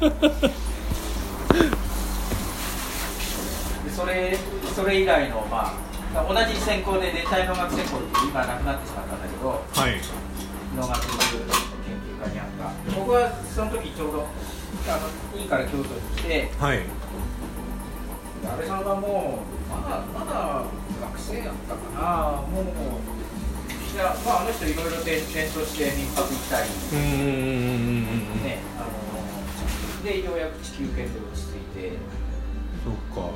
でそれそれ以来のまあ同じ専攻で連帯農学専攻って今なくなってしまったんだけどはい。農学研究科にあった。僕はその時ちょうどあの院から京都に来てはい。安倍さんはもうまだまだ学生やったかな。もういやまああの人いろいろ転転として民泊行ったりねあのでようやく地球圏で落ち着いて。そっか。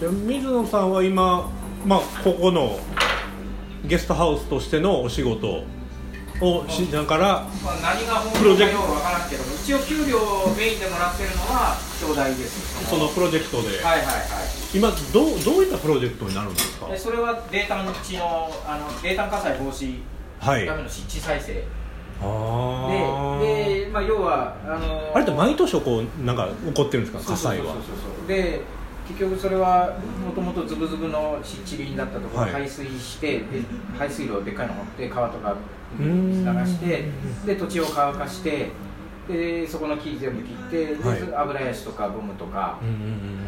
じゃあ水野さんは今まあここのゲストハウスとしてのお仕事をしながらまあ、何が本プロジェクト当かよくわからんけど一応給料をメインでもらってるのは兄弟です。そのプロジェクトで、はいはいはい。今どうどういったプロジェクトになるんですか？でそれは泥炭地のあの泥炭火災防止はい。のための湿地再生、あでで、まあ、要はあのあれって毎年こうなんか起こってるんですか？火災は。で結局それはもともとズブズブの湿地林だったところをはい。排水して、で排水路をでっかいの持って川とかう流してで土地を乾かしてでそこの木全部切って、ではい。油ヤシとかゴムとか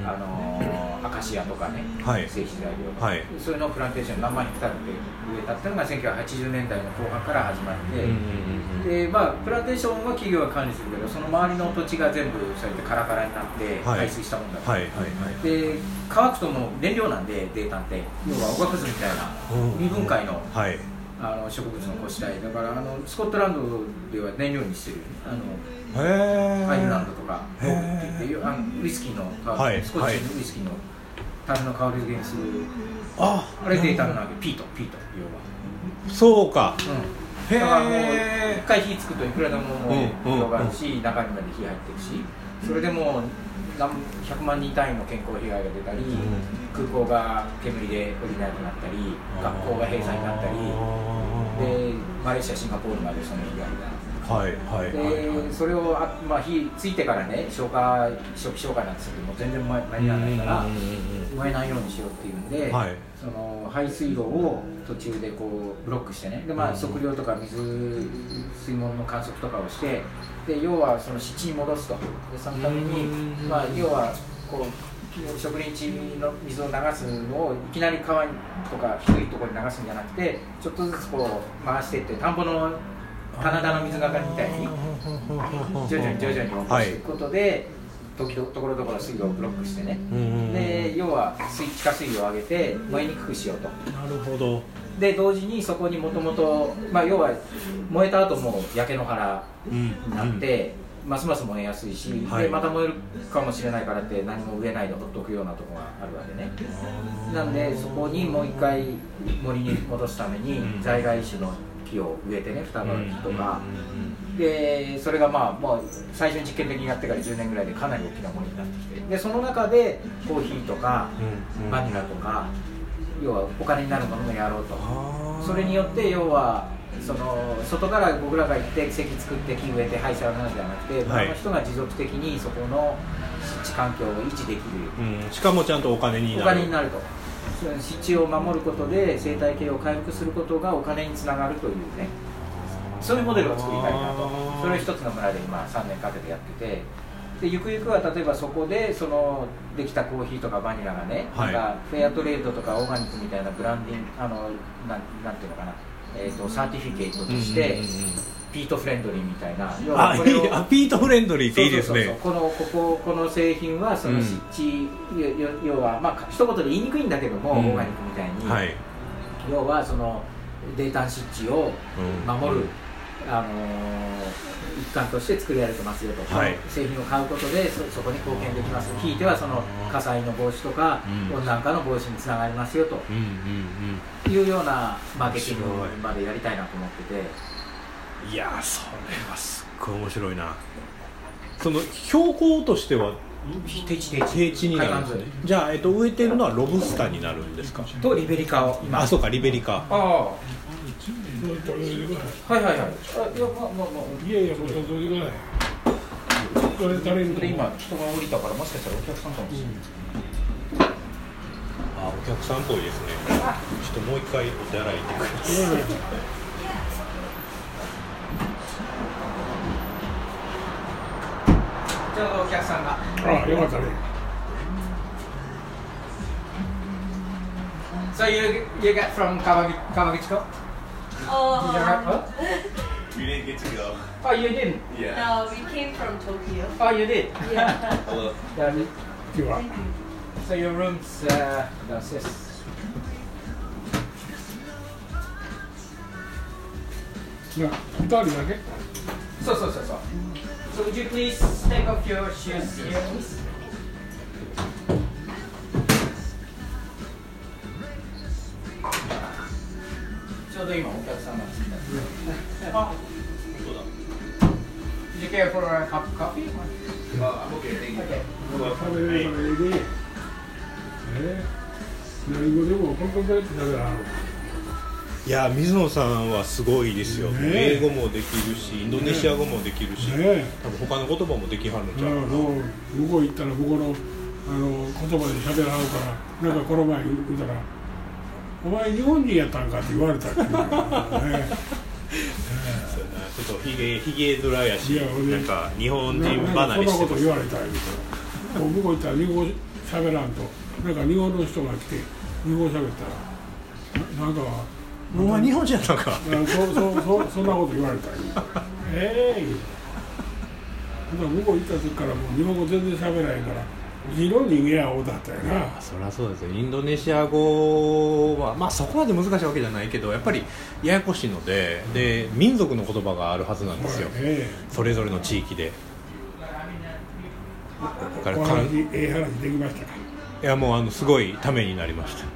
あのーアカシアとかね、はい。製紙材料とか、はい。そういうのをプランテーション何万ヘクタールで植えたっていうのが1980年代の後半から始まって、でまあ、プランテーションは企業が管理するけどその周りの土地が全部そうやってカラカラになってはい。排水したもんだから、はいはいはい。で乾くともう燃料なんで泥炭って。要はおがくずみたいなうん未分解の。はいあの植物の個体だからあのスコットランドでは燃料にしてるあのアイルランドとかって言ってあのウイスキーの、はい。スコッチのウイスキーの樽の香りづけにするあ。あれデータのわけ？ピート。ピート。要は。そうか。うん。だからもう一回火つくといくらでも広がるし、中にまで火入ってるしそれでもう何100万人単位の健康被害が出たり、空港が煙で降りなくなったり学校が閉鎖になったり。でマレーシアシンガポールまでその被害が。はいはいでそれをあ、まあ、火ついてからね消火初期消火なんですけども全然間間に合わないから燃えないようにしようっていうんで、はい。その排水路を途中でこうブロックしてね。で、まあ、測量とか水水門の観測とかをしてで要はその湿地に戻すと。でそのために、うん。まあ、要はこう植林地の水を流すのをいきなり川とか低いところに流すんじゃなくてちょっとずつこう回していって田んぼの棚田の水がかりみたいに徐々に徐々に落としていくことで、時々ところどころ水路をブロックしてね、うんで要は水地下水位を上げて燃えにくくしようと。なるほど。で同時にそこにもともと要は燃えた後も焼け野原うんになって、ますます燃えやすいし、はい。でまた燃えるかもしれないからって何も植えないでほっとくようなところがあるわけね。なんでそこにもう一回森に戻すためにうん。在来種の木を植えてね双葉の木とか、うんでそれがまあもう最初に実験的にやってから10年ぐらいでかなり大きなものになってきて。でその中でコーヒーとかバニラとか要はお金になるものもやろうと。それによって要はその外から僕らが行って席作って木植えて廃車をなのではなくて、はい。他の人が持続的にそこの湿地環境を維持できる。うん。しかもちゃんとお金におなる。金になると地を守ることで生態系を回復することがお金につながるというね。そういうモデルを作りたいなと。それを一つの村で今3年かけてやってて。でゆくゆくは例えばそこでそのできたコーヒーとかバニラがね、はい。なんかフェアトレードとかオーガニックみたいなブランディングあのなんなんていうのかな、えー、と certificate として、 peat friendly みたいな。要あいいあ peat friendly っていいですね。そうそうそうこのこここの製品はその湿地、よよ要はまあ一言で言いにくいんだけども、うん。オーガニックみたいに、はい。要はその泥炭湿地を守る、あのー一環として作り上げてますよと、はい。製品を買うことでそそこに貢献できます。ひいてはその火災の防止とか、うん。温暖化の防止につながりますよと。うんうんいうようなマーケティングまでやりたいなと思ってて。うんいやーそれはすっごい面白いな。その標高としては低地低地。平地になるんですね。じゃあ、えっと、植えてるのはロブスターになるんですか？とリベリカを今。あそうかリベリカ。ああ。はいはいはい。あいやまあまあまあいやいや、もうどうぞください。これ誰にで今人が降りたからもしかしたらお客さんかもしれない、あお客さんっぽいですねちょっともう一回お手洗い行ってくださいちょうどお客さんがあよかったね So you you get from Kawagi, Kawaguchiko? Oh, Did you have- what? We didn't get to go. Oh you didn't? Yeah. no, we came from Tokyo. Oh you did? Yeah. Hello. Yeah, you- 今日は Thank you. so your rooms uh, downstairs. な二人だけそうそうそうそう So would you please take off your shoes here please? ちょうど今お客さんが着いた。あ、Did you care for a cup of coffee? Uh, I'm okay, thank you. Okay. 食べれるからええでえ何語でもポンポンポンって食べらはるいや水野さんはすごいですよ、ねえ。英語もできるしインドネシア語もできるし、ねえ。多分他の言葉もできはるんちゃうかな。向こう行ったら向こうのあの言葉で喋らはるからなんかこの前言うたら「お前日本人やったんか」って言われたって言う。ねちょっとひげひげ面やしなんか日本人ななんか。離そんなこと言われた言うからもう向こう行ったら日本語喋らんとなんか日本の人が来て日本語喋ったらななんかお前日本人やったんか。あそうそうそうそんなこと言われたええ。ー、だから向こう行った時からもう日本語全然喋らへんから日本人間やおうだったよな。そりゃそうですよ。インドネシア語はまあそこまで難しいわけじゃないけどやっぱりややこしいのでで民族の言葉があるはずなんですよ。えそれぞれの地域で。だからええ話できましたか？いやもうあのすごいためになりました、そ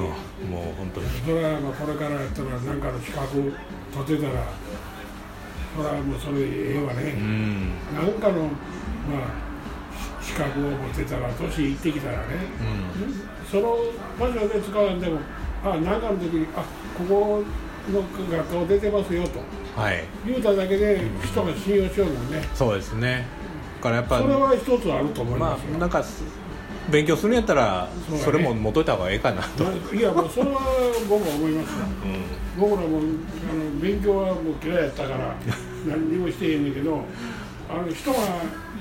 うん。もう本当に。それはまあこれからやったら何かの資格取ってたらそれはもうそれでええわうね、ん。なんかのまあ資格を持ってたら年いってきたらね、その場所で使わんでもあ何かの時にあここの学校出てますよと。はい。言うただけで人が信用しようもんね。そうですね。だからやっぱそれは一つあると思いまますよ、あなんか勉強するんやったらそれも持っといた方がええかなと、まあいやもうそれは僕は思いますよ。うん。僕らもあの勉強はもう嫌いやったから 何にもしてへんねんけどあの人が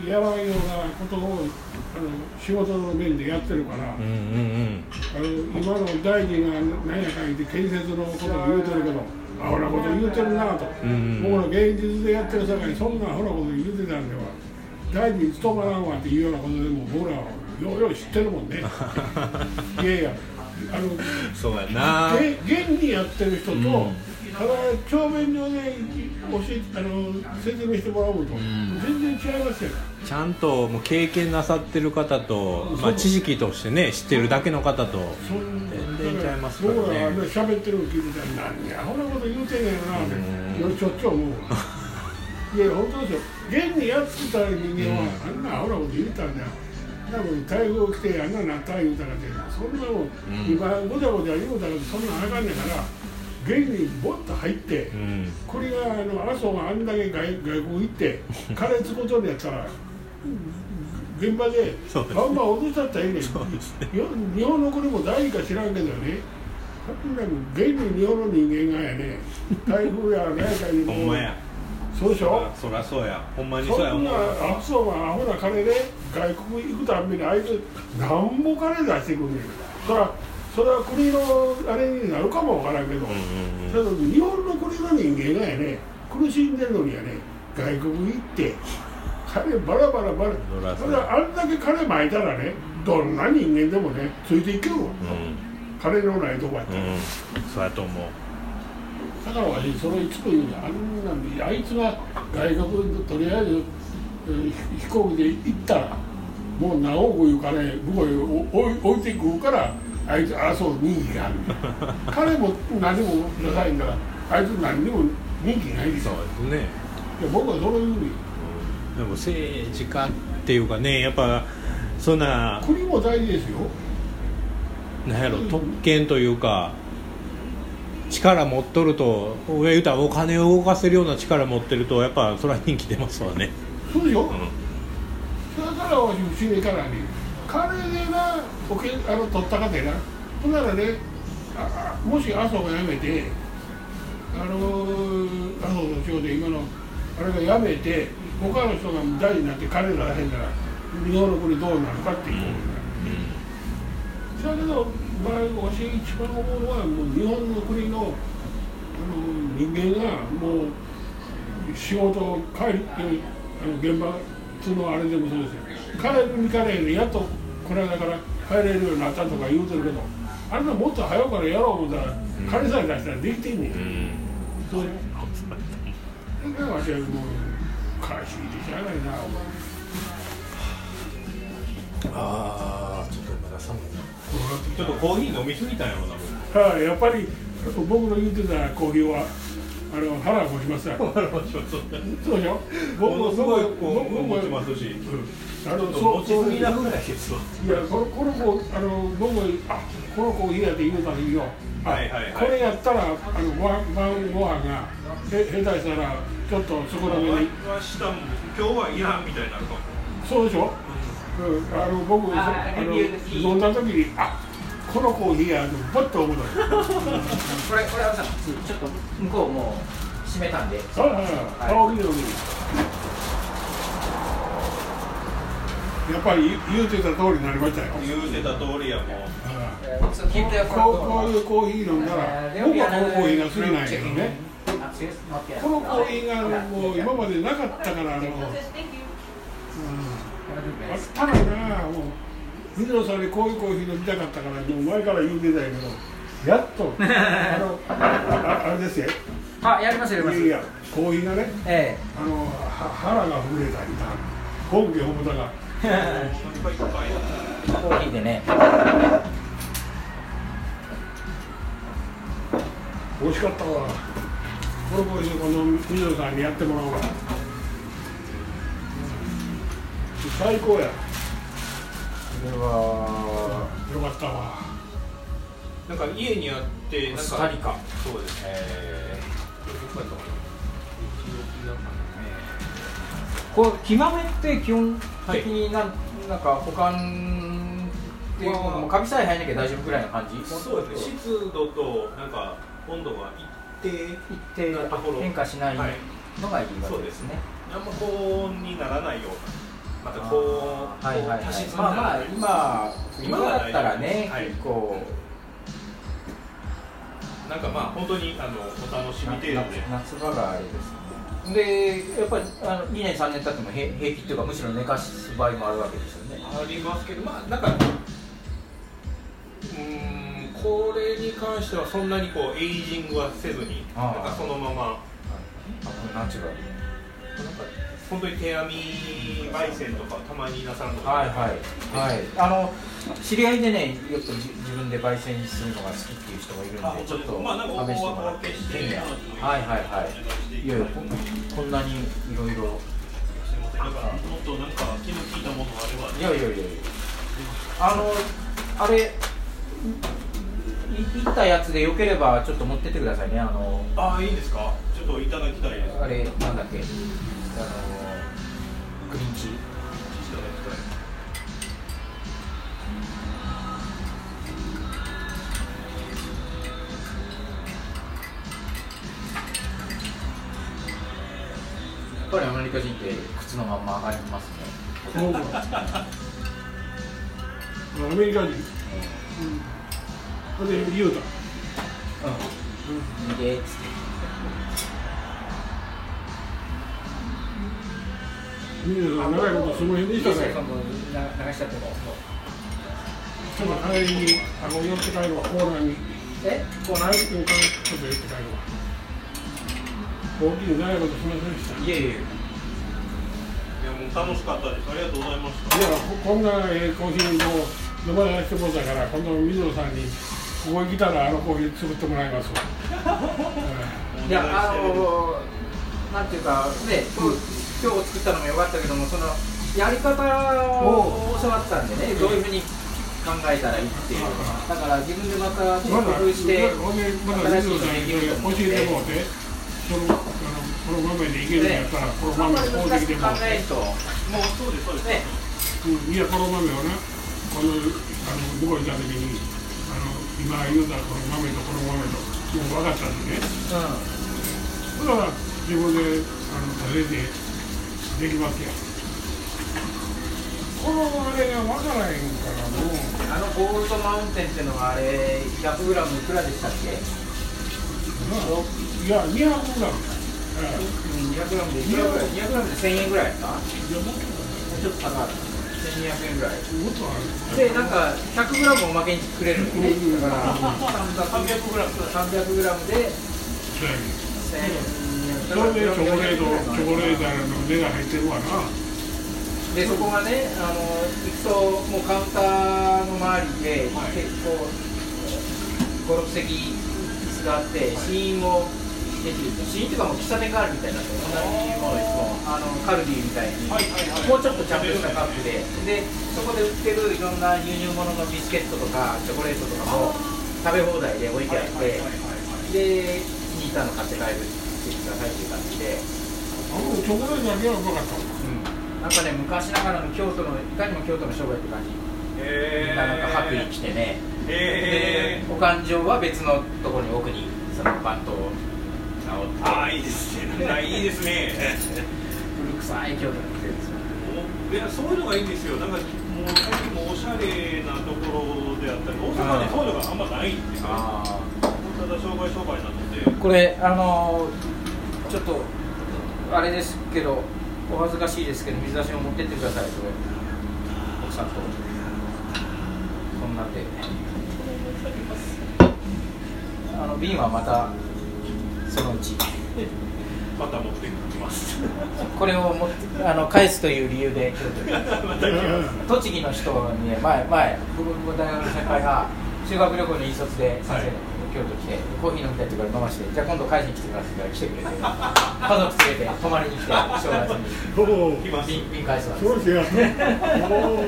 やらんようなことをあの仕事の面でやってるから、うんうんあの今の大臣が何やかん言って建設のことを言うてるけどアホなこと言うてるなと、ん僕ら現実でやってるさかいそんなアホなこと言うてたんでは大臣務まらんわっていうようなことでも僕らはようよう知ってるもんね。いやいやあのうんそうやな。げ現にやってる人と、ん。ただ教鞭上で教えあの説明してもらうのと、ん。全然違いますよ。ちゃんともう経験なさってる方と、まあ、知識としてね知ってるだけの方と全然違いますからね僕ら喋ってるの聞いてたら何やほんなこと言うてんねんな。ってうんしょっちゅう思うわ。いや本当ですよ。現にやってた人間は、あんなアホなこと言うたんだよ多分台風来てあんななった言うたかってそんなもん、ん今ごちゃごちゃ言うたらそんなんあかんねんから現にボッと入って、うん。これがあの麻生があんだけ外外国行って金つくことにやったら現場でバンバン落としたったらええねんね。よ日本の国も大事か知らんけどね現に日本の人間がやね台風や何やかにもほんまやそうでしょ？そりゃそうや。ほんまにそそうや思う。んな麻生がアホな金で外国行くたんびにあいつなんぼ金出してくんねんそらそれは国のあれになるかもわからんけど、うんうんうん。日本の国の人間がやね苦しんでるのにやね外国行って金バラバラバラそれはあんだけ金まいたらねどんな人間でもねついていけるわ、う金のないとこやったら、んうん。そうやと思うだからわしそれいつも言うねあんなあいつが外国にとりあえず、えー飛行機で行ったらもう何億いう金向こうへ置いてくるからあいつあそう人気がある。彼も何もなさいんだからあいつ何にも人気ないですそようですね。いや僕はそれ言うねでも政治家っていうかねやっぱそんな国も大事ですよ。なんやろ特権というか力持っとると上言うたらお金を動かせるような力持ってるとやっぱそれは人気出ますわね、そうでしょ、うん。だからわし不思議からね金でなおけあの取ったかでな。ほんならねああもし麻生が辞めてあの麻生の仕事今のあれがやめて他の人が大になって金ならへんなら日本の国どうなるかっていう。だけど、まあ、私一番思うのはもう日本の国のあの人間がもう仕事帰りあの現場普通のあれでもそうですよ。帰るに帰れへんのやっとこの間から帰れるようになったとか言うてるけどあんなもっと早うからやろう思ったら金さえ出したらできてん。ねん、そうだから私はもうあないなああちょっとちょっとコーヒー飲みすぎたん。やろな僕はい、やっぱり僕の言ってたコーヒーはあの腹が持ちますよそうでしょ？僕もすごい僕も持ちますしあのちょっとそうそう持ちすぎなぐらいですわいやこのこの子あの僕もあこの子いいやって言うたらいいよ。あはいはいはい。これやったらあのご飯晩ご飯がへ下手したらちょっと少なめに。明日も今日はいらんみたいになそうでしょ、うん、あの僕そああの飲んだ時にあこのコーヒーやとバッと思ったこれこれはさちょっと向こうもう閉めたんで。はいはいはい、香りのにやっぱり言うてた通りになりましたよ。言うてた通りやもう。こうこういうコーヒー飲んだら、僕はこのコーヒーが好きなんやけどね。このコーヒーがもう今までなかったから、あの、うん.あったらな、もう、水野さんにこういうコーヒー飲みたかったから、もう前から言うてたんやけど、やっと、あの、ああれですよ、あやりますやります。いやいや、コーヒーがね、えあの、は腹が震えたりた、本家本元が。え コーヒーでね。美味しかったわ。このコーヒーこの水野さんにやってもらおうわ最高や。これはよかったわ。なんか家にあってなんかそうですえー、どこやったかなこう極めって基本的になん,、なんか保管っていうもうカビさえ入んなきゃ大丈夫くらいの感じ？そうですね。湿度となんか温度が一定一定変化しないのはい。がいいわけですね、あんま高温にならないようなまた高温あーはいはい。はい多湿にまあまあ今今だったらね、はい。結構。なんかまあ本当にあのお楽しみ程度で。夏夏場があれですね。でやっぱりあの2年3年経っても平平気っていうかむしろ寝かす場合もあるわけですよね。ありますけどまあなんかうーんこれに関してはそんなにこうエイジングはせずになんかそのまま。あこれナチュラルなんか本当に手編み焙煎とかたまになさんとか。はいはい。はい。あの知り合いでねよくじ自分で焙煎するのが好きっていう人がいるんあでちょっと試してもらってはいはいはい。いやいやこんなにいろいろ。もっとなんか気の利いたものがあれば。いやいやいやいや。あのあれいいったやつでよければちょっと持ってってくださいね。あのああいいんですか？ちょっといただきたいです。あれなんだっけ？あのグリーンやっぱりアメリカ人って靴のまんま上がりますね。アメリカ人。うん。それで言うたうん。見てっつって水野さん長いことその辺でしたね流しちゃってもちょっと帰りにあの寄って帰るわコーナーにえこうなはいちょっと寄って帰るわ大きい長いことすみませんでしたいえいえいやもう楽しかったですありがとうございましたいやここんなええコーヒーも飲ませてもらったから今度水野さんにここに来たらあのコーヒー作ってもらいますわ、いやあのなんていうかね今日今日作ったのも良かったけどもそのやり方を教わったんでねどういうふうに考えたらいいっていう。だから自分でまた工夫してほんでまだ水野さんに教えてもらってそのあのこの豆でいけるんやったらこのあんま豆り難しく買うてきてももうそうですそうです、ねうんいやこの豆をなこのあの向こ行った時にあの今言うたこの豆とこの豆ともう分かったんでねうだから自分でそれでできますよこのあれが分からへんからもうあのゴールドマウンテンっていうのはあれ 100g いくらでしたっけ？いや200グラム。うん 200g でいくらぐらい 200g で1000円ぐらいやった？もちょっと高かった1200円ぐらい。でなんか 100g おまけにくれるの？ねだから 300g でそれでチョコレートチョコレートの値が入ってるわなでそこがねあの行くともうカウンターの周りではい結構56席椅子があって試飲をできる試飲っていうかもう喫茶店があるみたいな同じものあのカルディみたいに、もうちょっとちゃんとしたカップででそこで売ってるいろんな輸入物のビスケットとかチョコレートとかも食べ放題で置いてあってで気に入ったの買って帰るってくださいっていう感じで。チョコレートだけはうまかったわなんかね昔ながらの京都のいかにも京都の商売って感じ。みんななんか白衣着てね。えでお勘定は別のところに奥にそのバントを直って。ああいいですね。いいですね。古臭い京都に来てるんですよいやそういうのがいいんですよ。なんかもう最近もうおしゃれなところであったり大阪でそういうのがあんまないんですよ。あただ商売商売なので。これあのちょっとあれですけどお恥ずかしいですけど水出しを持ってってくださいそれ。奥さんと。こんなんで。あの瓶はまたそのうち。また持ってきます。これをもあの返すという理由で。栃木の人にね前前僕僕大学の先輩が修学旅行の引率で先生の京都来てコーヒー飲みたいって言うから飲ましてじゃあ今度返しに来てくださいって言ったら来てくれて家族連れて泊まりに来て正月に。おお来ます瓶瓶返すわそうしやすおお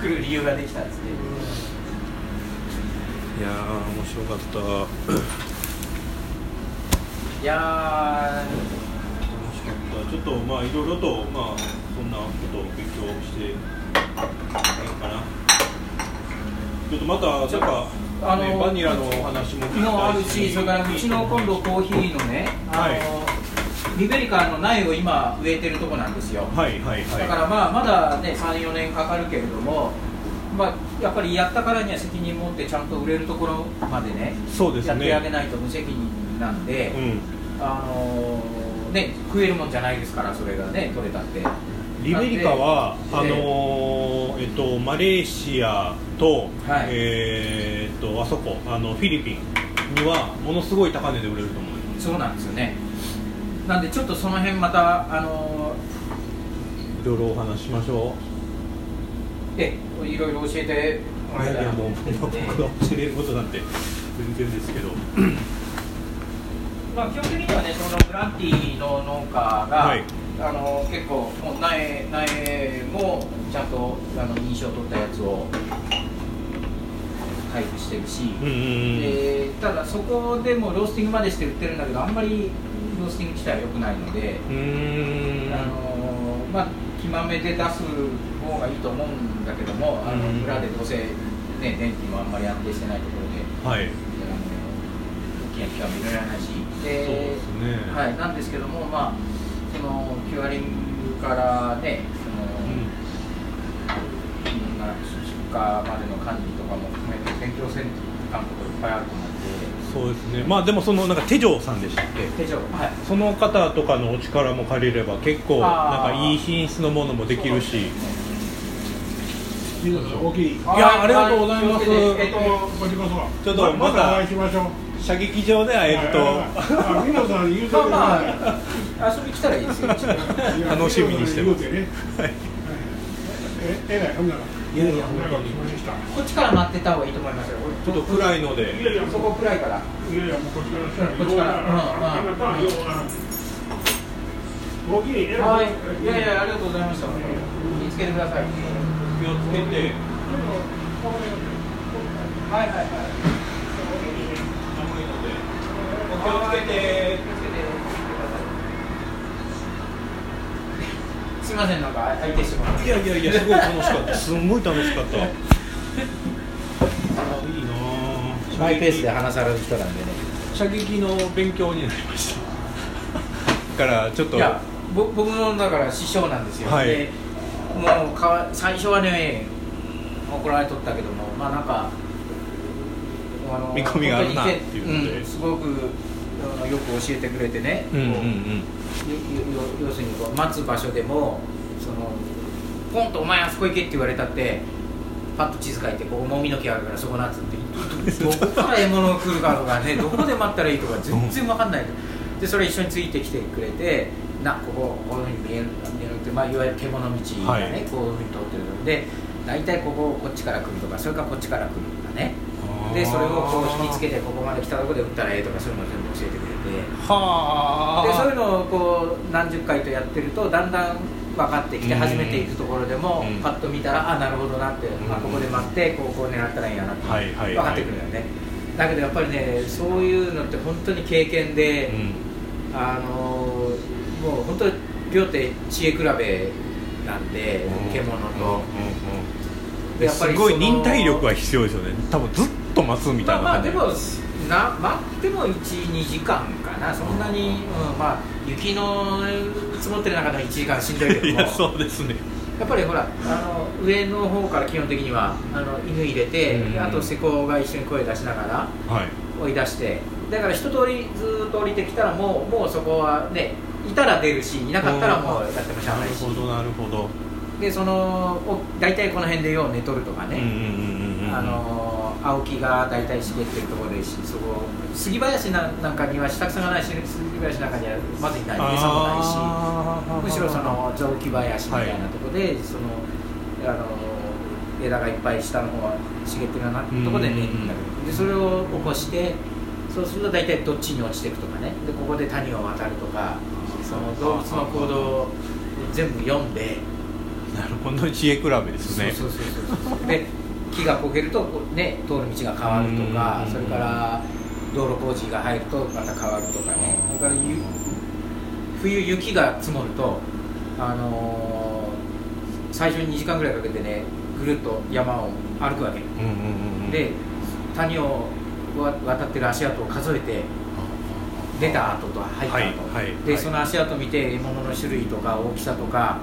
来る理由ができたっつっていやー面白かったいや楽しかったちょっとまあいろいろとまあそんなことを勉強していいかなちょっとまたなんかあのねバニラのお話ももあるしそれからうちの今度コーヒーのねあの、はいリベリカの苗を今植えてるとこなんですよ。はいはいはい。だからまあまだね34年かかるけれども、まあ、やっぱりやったからには責任持ってちゃんと売れるところまでねそうですね。やってあげないと無責任なんで、うん。あのーね食えるもんじゃないですからそれがね取れたってリベリカはあのーえっとマレーシアと、はい。えーっとあそこあのフィリピンにはものすごい高値で売れると思いますそうなんですよね。なんでちょっとその辺またあのいろいろお話ししましょーえいろいろ教えて。もらえたらやいやもう僕が教えれることなんて全然ですけど。まあ、基本的にはね、そのグランティの農家が、はいあの結構、もう苗苗もちゃんとあの認証を取ったやつを配布してるし、うんうんうんでただそこでもロースティングまでして売ってるんだけど、あんまりロースティング自体は良くないので、あのまあ、木豆で出す方がいいと思うんだけども、あのうん村でどうせ、ね、電気もあんまり安定してないところで。はい大きな機関も入れられないし、でねはい、なんですけども、まあ、そのキュアリングからね、そのうんいろんな出荷までの管理とかも含めて勉強せんといかいっぱいあると思うんで、そうですね。まあでもそのなんか手錠さんでしたっけ？手錠、はい、その方とかのお力も借りれば結構なんかいい品質のものもできるし。いいですよ大きい。いやありがとうございます。えっと、ちょっとまたまたお会いしましょう射撃場で会えると。まあまあ、遊び来たらいいですよ、楽しみにしてます。ええらいほんなら。いやいやこっちから待ってた方がいいと思いますよ、ちょっと暗いのいやいでやそこ暗いから。いやいやもうこっちから。こっちから。うんは。いい、い。やいや、ありがとうございました。気をつけてください。気をつけて。はいはいはい。をつけて。すみません、なんか相手してもらって。いやいやいやすごい楽しかった。すんごい楽しかったあいいなあマイペースで話される人なんでね。射撃の勉強になりました。からちょっと。いやぼ僕のだから師匠なんですよ、はい。でもうかわ最初はね怒られとったけどもまあなんかあの見込みがあるなっていうので。ん、すごくよく教えてくれてね、うんうんこうよよ要するにこう待つ場所でもそのポンと「お前あそこ行け」って言われたってパッと地図書いてここもみの木あるからそこなっつって。どどこから獲物が来るかとかね どこで待ったらいいとか全然分かんないでそれ一緒についてきてくれてなこここういうふうに見える見えるって、まあ、いわゆる獣道がね、はい。こういうふうに通ってるので大体こここっちから来るとかそれからこっちから来るとかね。でそれをこう引きつけてここまで来たところで撃ったらええとかそういうのを全部教えてくれて。はあ。でそういうのをこう何十回とやってるとだんだん分かってきてうん。初めて行くところでもうん。パッと見たらあなるほどなって、うん。あここで待ってこうこう狙ったらいいんやなってはいはいはい。分かってくるよね、だけどやっぱりねそういうのって本当に経験で、うん。あのもう本当に両手知恵比べなんで獣と、でやっぱりすごい忍耐力が必要ですよね。多分ずっと待つみたいな感じ。まあまあでもな待っても12時間かな。そんなに、うん、まあ雪の積もってる中でも1時間しんどいけども。いやそうですね。やっぱりほらあの上の方から基本的にはあの犬入れて、うん。あと施工が一緒に声出しながらはい。追い出して。だから一通りずーっと降りてきたらもうもうそこはねいたら出るしいなかったらもうやってもしゃあないし。なるほどなるほど。でそのお大体この辺でよう寝とるとかね、うんうんうんうんあの青木が大体茂ってるところでしそこ杉林ななんかには下草がないし杉林なんかにはまずいない餌もないしむしろその雑木林みたいなところで、そのあの枝がいっぱい下の方は茂ってるようなところで寝る。んだけどでそれを起こしてそうすると大体どっちに落ちていくとかね。でここで谷を渡るとかその動物の行動を全部読んで。なるほど。知恵比べですね。そうそうそうそう。で木が焦げるとね通る道が変わるとかうん。それから道路工事が入るとまた変わるとかね。それからゆ冬雪が積もるとあのー最初に2時間ぐらいかけてねぐるっと山を歩くわけ。で谷をわ渡ってる足跡を数えて出た後と入った後、はいはいはい。でその足跡見て獲物の種類とか大きさとか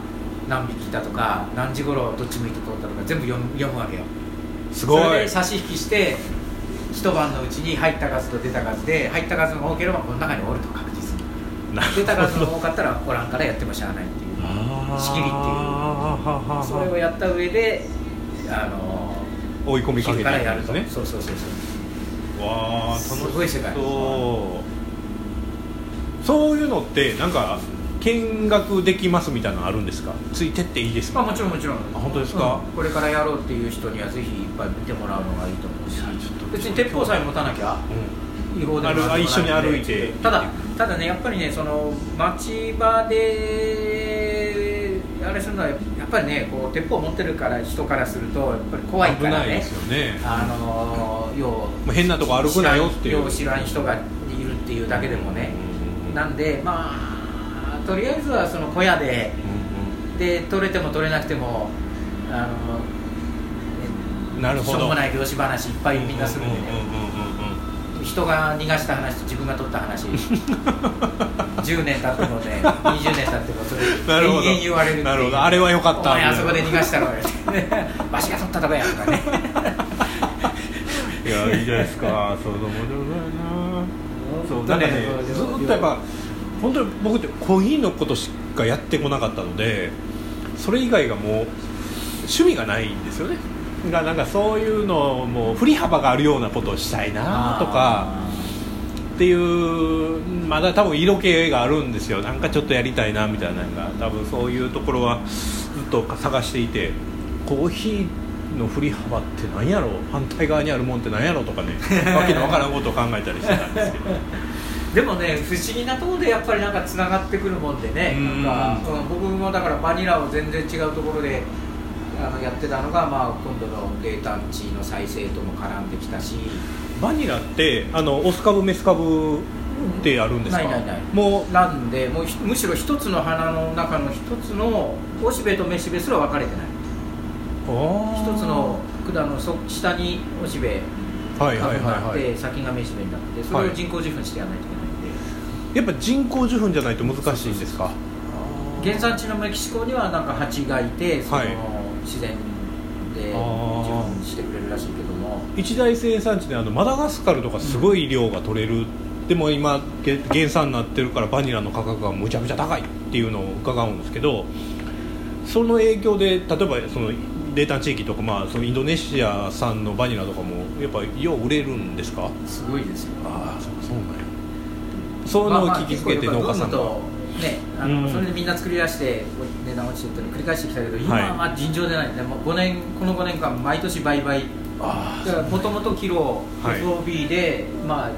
何匹いたとか何時頃どっち向いて通ったとか全部読む読むわけよすごい。それで差し引きして一晩のうちに入った数と出た数で入った数が多ければこの中におると確実に。出た数が多かったらおらんからやってもしゃあないっていう仕切りっていう。それをやった上であの追い込みかけからやると、ね。そうそうそうそう。わあ楽しすごい世界そうそういうのってなんか見学できますみたいなのあるんですか？ついてっていいですか？まあもちろんもちろん。あ本当ですか？うん。これからやろうっていう人にはぜひいっぱい見てもらうのがいいと思うし。別に鉄砲さえ持たなきゃう違法でもあ一緒に歩いて。ただただねやっぱりねその町場であれするのはやっぱりねこう鉄砲持ってるから人からするとやっぱり怖いからね。ないですよね。あの要もう変なとこ歩くなよっていう。知らん知らん人がいるっていうだけでもね。なんでまあとりあえずはその小屋でで取れても取れなくてもあのうんなるほど。しょうもない漁師話いっぱいみんなするんでね。人が逃がした話と自分が取った話10年経ってもね20年経ってもそれなるほど。延々言われるなるほど。あれは良かった。お前あそこで逃がしたろってわしが取ったとこやとかね。いやいいじゃないですか。そうそう面白いな。そうなんかねずっとやっぱ本当に僕ってコーヒーのことしかやってこなかったのでそれ以外がもう趣味がないんですよね。がなんかそういうのも振り幅があるようなことをしたいなとかっていうまだ多分色気があるんですよ。なんかちょっとやりたいなみたいなのが。多分そういうところはずっと探していてコーヒーの振り幅って何やろ？反対側にあるもんって何やろ？とかねわけのわからんことを考えたりしてたんですけどでもね不思議なところでやっぱりなんかつながってくるもんでねうん。なんか、うん僕もだからバニラを全然違うところであのやってたのが、まあ、今度の冷淡地の再生とも絡んできたし。バニラってあのオス株メス株ってあるんですか、ないないない。もう。なんでもうひむしろ一つの花の中の一つのおしべとめしべすら分かれてない。一つの管のそ下におしべはいはい株があって、はいはい先がめしべになってそれを人工授粉してやらないとやっぱ人工受粉じゃないと難しいんですか？原産地のメキシコにはなんか蜂がいてその、はい自然で受あー粉してくれるらしいけども。一大生産地であのマダガスカルとかすごい量が取れる、でも今げ原産になってるからバニラの価格がむちゃくちゃ高いっていうのを伺うんですけどその影響で例えばその冷淡地域とか、まあ、そのインドネシア産のバニラとかもやっぱよう売れるんですか？すごいですよ。ああそういうのを聞きつけて農家さんが、まあねあのうん。それでみんな作り出して値段落ちてっていうのを繰り返してきたけど今はいは尋常でない、でも5年この5年間毎年倍々もともとキロはい FOB で、まあ、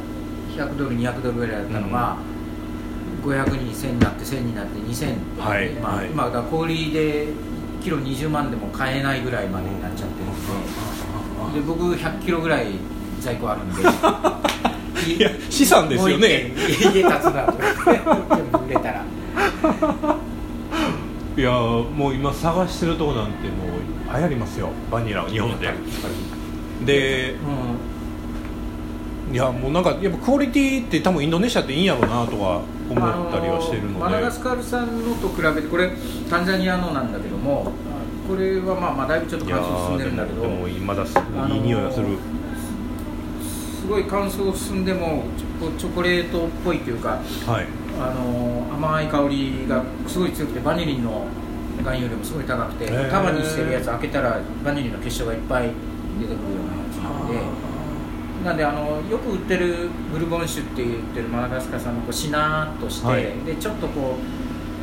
100ドル200ドルぐらいだったのが、500に1000になって1000になって2000はいまあはい。今だから小売りでキロ20万でも買えないぐらいまでになっちゃってるんで。で僕100キロぐらい在庫あるんで いや資産ですよね。家家建つなと全部売れたらいやもう今探してるとこなんてもう流行りますよ。バニラを日本で。でういやもうなんかやっぱクオリティって多分インドネシアっていいんやろうなとは思ったりはしてるので、あマダガスカル産のと比べてこれタンザニアのなんだけどもこれはまあまあだいぶちょっといや乾燥進んーででるんだけど。もでもまだすあのーいい匂いがする、すごい乾燥進んでもチョコレートっぽいというかはい。あの甘い香りがすごい強くてバニリンの含有量もすごい高くて束にしてるやつ開けたらバニリンの結晶がいっぱい出てくるようなやつなんでなんであのよく売ってるブルボン酒って言ってるマダガスカル産のこうしなーっとして、はい。でちょっとこ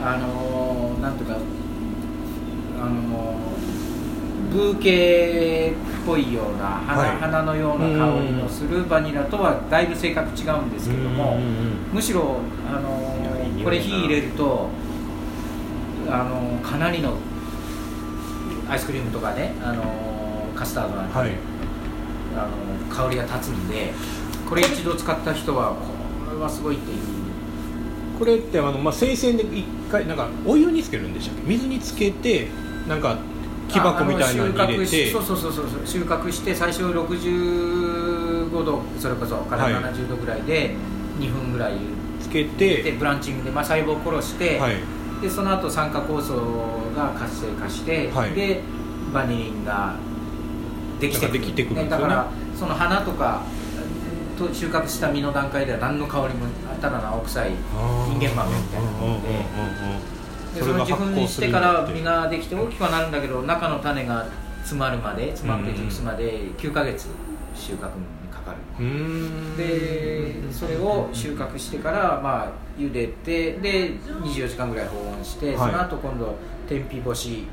うあのなんていうかあのブーケっぽいような花,、はい。花のような香りのするバニラとはだいぶ性格違うんですけども、むしろあのこれ火入れるとあのかなりのアイスクリームとかねあのカスタードなんか、はい。あの香りが立つんでこれ一度使った人はこれはすごいっていう。これってあの、まあ、生鮮で一回なんかお湯につけるんでしたっけ？水につけてなんか木箱みたいなのに入れて。てそうそうそうそう収穫して最初65度それこそからはい。70度ぐらいで2分ぐらいつけでて。ブランチングで、まあ、細胞を殺して、はい。でその後酸化酵素が活性化して、はい。でバニリンができてくる。てくるね。だからその花とかと収穫した実の段階では何の香りもただの青臭い人間豆みたいなものででその受粉してから実ができて大きくはなるんだけど中の種が詰まるまで詰まって熟すまで9ヶ月収穫にかかる。でそれを収穫してからまあ茹でてで24時間ぐらい保温して、はい。その後今度天日干し。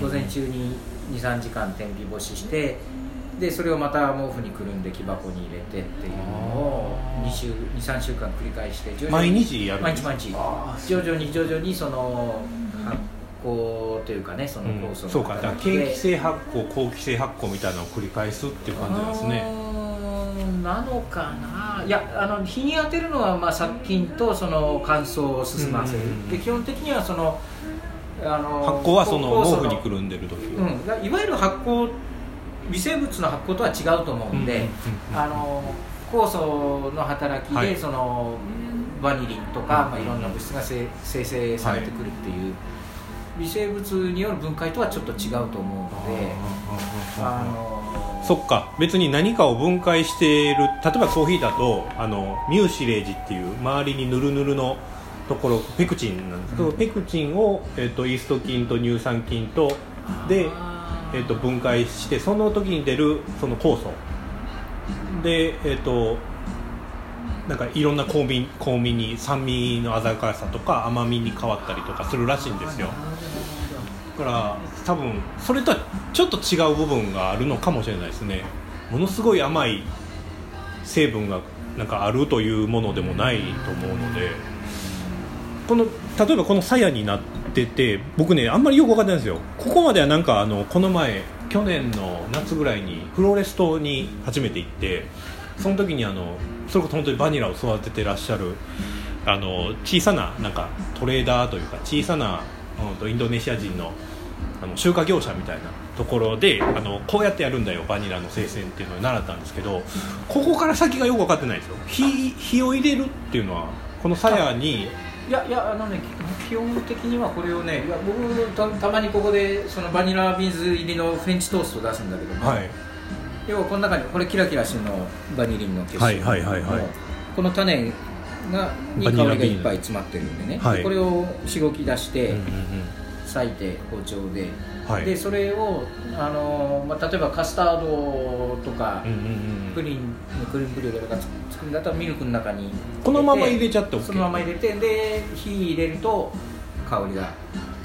午前中に23時間天日干ししてでそれをまた毛布にくるんで木箱に入れてっていうのをあー23週間繰り返して徐々に毎日やる毎日毎日。あ徐々に徐々にその発酵というかねそのうん酵素のそうか。だから気性発酵後期性発酵みたいなのを繰り返すっていう感じなんですね。うーんなのかな。いやあの日に当てるのはまあ殺菌とその乾燥を進ませる、うんで基本的にはそのあの発酵はその毛布にくるんでる時うん、だいわゆる発酵微生物の発酵とは違うと思うんで、酵素の働きで、はい。そのバニリンとか、まあ、いろんな物質がせ生成されてくるっていう、微生物による分解とはちょっと違うと思うので、あのそっか。別に何かを分解している例えばコーヒーだとあのミューシレージっていう周りにヌルヌルのところペクチンなんですけど、ペクチンを、えっとイースト菌と乳酸菌とで、あーと分解してその時に出るその酵素。でえっとなんかいろんな香味香味に酸味の鮮やかさとか甘みに変わったりとかするらしいんですよ。だから多分それとはちょっと違う部分があるのかもしれないですね。ものすごい甘い成分がなんかあるというものでもないと思うのでこの例えばこの鞘になってて僕ねあんまりよく分かってないんですよ。ここまではなんかあのこの前去年の夏ぐらいにフローレス島に初めて行ってその時にあのそれこそ本当にバニラを育ててらっしゃるあの小さななんかトレーダーというか小さな、インドネシア人のあの集荷業者みたいなところであのこうやってやるんだよバニラの精製っていうのを習ったんですけどここから先がよく分かってないんですよ。火火を入れるっていうのはこの鞘にいやいやあのね基本的にはこれをねいや僕たたまにここでそのバニラビーンズ入りのフレンチトーストを出すんだけども、はい。要はこの中にこれキラキラしてるのバニリンの結晶はいはいはいはい。この種がに香りがいっぱい詰まってるんでね、はいこれをしごき出して、うんうん。裂いて包丁で、はい。でそれをあの、まあ、例えばカスタードとか、うんうんうんうん。プリンクリームブリュレとか作るんだったらミルクの中にこのまま入れちゃって OK そのまま入れてで火入れると香りが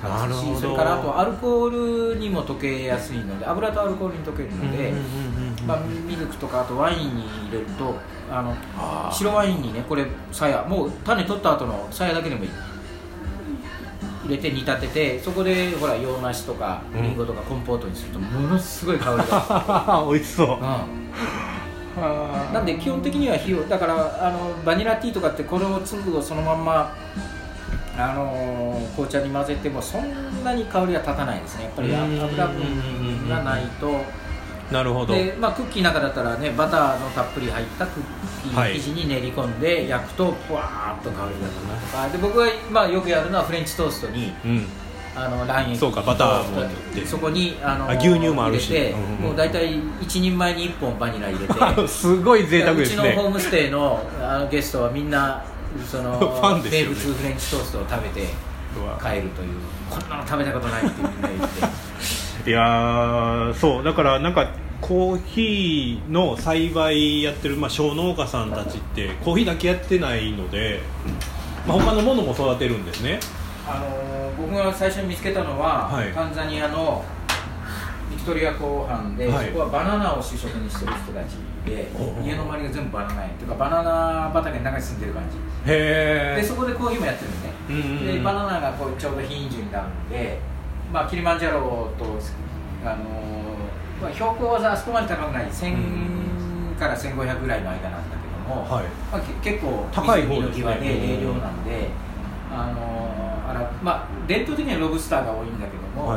立つしそれからあとアルコールにも溶けやすいので油とアルコールに溶けるので、うんうんうんうんまあ、ミルクとかあとワインに入れるとあの白ワインにねこれさやもう種取った後のさやだけでもいい入れて煮立ててそこでほら洋梨とかうん。りんごとかコンポートにするとものすごい香りが、美味しそう。うん。なんで基本的には火をだからあのバニラティーとかってこの粒をそのまんまあの紅茶に混ぜてもそんなに香りが立たないですね。やっぱりうん。油分がないとなるほど。で、まあ、クッキーなんかだったらねバターのたっぷり入ったクッキーはい。生地に練り込んで焼くとふわーっと香りが立つとか。で僕が、まあ、よくやるのはフレンチトーストにうん。あの卵液そうかバターもそこにあのあ牛乳もあるし入れて、うんうんもう大体1人前に1本バニラ入れて。すごい贅沢ですうちのホーねムステイのあのゲストはみんなその ね。名物フレンチトーストを食べて帰るという。こんなの食べたことないってみんな言っていやーそうだからなんかコーヒーの栽培やってる、まあ、小農家さんたちってコーヒーだけやってないので、まあ、他のものも育てるんですね。あの僕が最初に見つけたのは、はい。タンザニアのビクトリア湖畔で、はい。そこはバナナを主食にしてる人たちで家の周りが全部バナナ園。っていうかバナナ畑の中に住んでる感じ。へえでそこでコーヒーもやってるのね、うんうんうん。でバナナがこうちょうど品種になるんで、まあ、キリマンジャロと、あのまあ、標高はあそこまで高くない。1000から1500ぐらいの間なんだけども、はい。まあ、け結構高い方の際で冷涼なんで、あのあらまあ、伝統的にはロブスターが多いんだけども、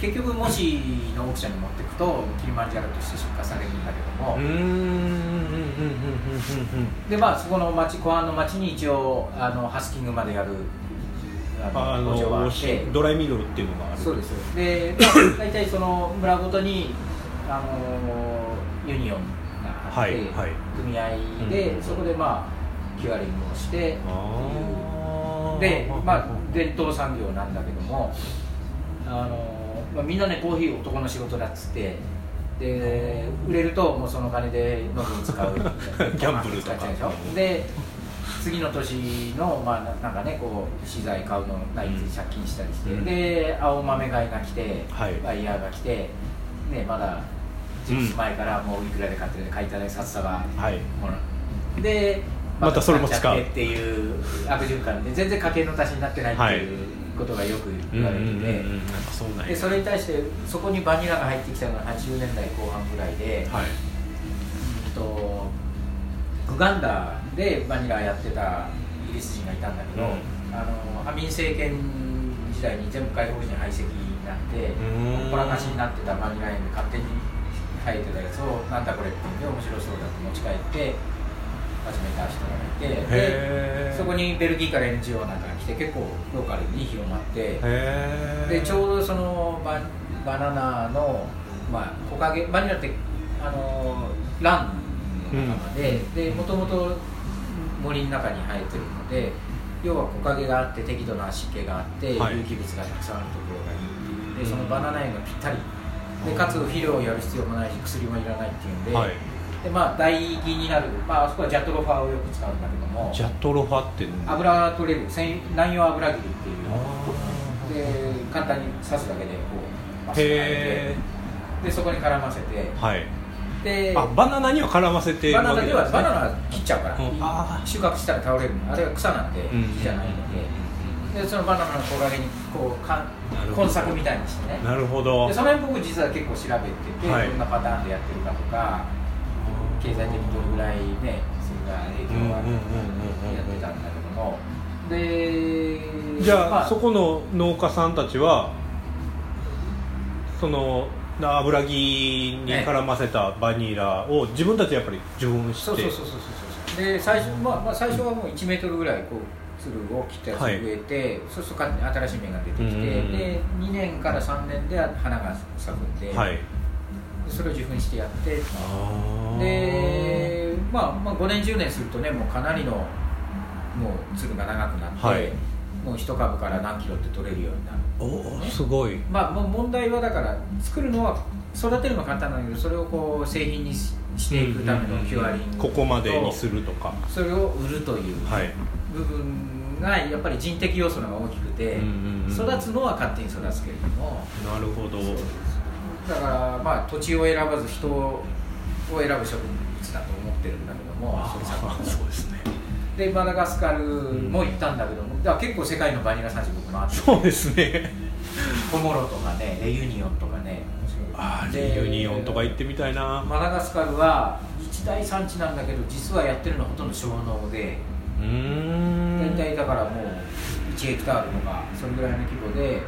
結局もしのオークションに持っていくとキリマンジャロとして出荷されるんだけども、うーん。うん。うん。うん。うん。うん。でまあそこの町湖畔の町に一応あのハスキングまでやるあ工場があのってドライミドルっていうのがある。そうです。で、まあ、大体その村ごとにあのユニオンがあって、はいはい。組合うん。でそこでまあキュアリングをしてでまあ伝統産業なんだけどもあの、まあ、みんなねコーヒー男の仕事だっつってで売れるともうその金で飲みに使う ギャンブルとか。で次の年の、まあ、ななんかねこう資材買うのないって借金したりして、うん。で青豆買いが来て、はい。バイヤーが来て、ね、まだ10日前からもういくらで買ってる買いただい札束はい。もらでまたそれも使う。買ってっていう悪循環で全然家計の足しになってないっていうことがよく言われてて、でそれに対してそこにバニラが入ってきたのが80年代後半ぐらいで、はい。うんとウガンダでバニラやってたイギリス人がいたんだけど、うん。あのアミン政権時代に全部外国人排斥になってうん。ほらかしになってたバニラ園で勝手に生えてたやつをなんだこれって言って面白そうだって持ち帰って始めた人がいてでそこにベルギーから NGO なんかが来て結構ローカルに広まってへでちょうどそのババナナの、まあ、木陰バニラってあのランの仲間ででもともと森の中に生えてるので要は木陰があって適度な湿気があって、はい。有機物がたくさんあるところがいいっていうでそのバナナ園がぴったり。でかつ肥料をやる必要もないし薬もいらないっていうんで,、はい。でまあ唾液になる、まああそこはジャトロファーをよく使うんだけどもジャトロファって油が取れる南洋油切りっていうあで簡単に刺すだけでこうマスー。クでそこに絡ませてえはいであバナナには絡ませてるバナナではわけですね。バナナ切っちゃうから、うん。あー。収穫したら倒れるの。あれは草なんでうん。木じゃないので,、でそのバナナの木陰にこうか根作みたいにしてね。なるほど。でその辺僕実は結構調べてて、はい。どんなパターンでやってるかとか経済的にどれぐらいねそれが影響があるのかやってたんだけども。でじゃあ、まそこの農家さんたちはその油木に絡ませたバニラを自分たちでやっぱり受粉して。そうそうそうそうそうで最初,、まあまあ、最初はもう1メートルぐらいこうつるを切ったやつを植えて、そうすると新しい芽が出てきて、で2年から3年で花が咲くんで,で、はい。それを受粉してやって。で、まあ、まあ5年10年するとねもうかなりのもうつるが長くなって、はい。もう一株から何キロって取れるようになるおおすごい。まあ問題はだから作るのは育てるのは簡単なんだけどそれをこう製品にししていくためのキュアリング。とここまでにするとか。それを売るというはい部分がやっぱり人的要素の方が大きくて、育つのは勝手に育つけれども。なるほど。だからまあ土地を選ばず人を選ぶ植物だと思ってるんだけどもそうですねでマダガスカルも行ったんだけどもだから結構世界のバニラ産地僕回って。そうですね。コモロとかねレユニオンとかね。ああでレユニオンとか行ってみたいな。マダガスカルは一大産地なんだけど実はやってるのはほとんど小農で。うーん。大体だからもう1ヘクタールとかそれぐらいの規模で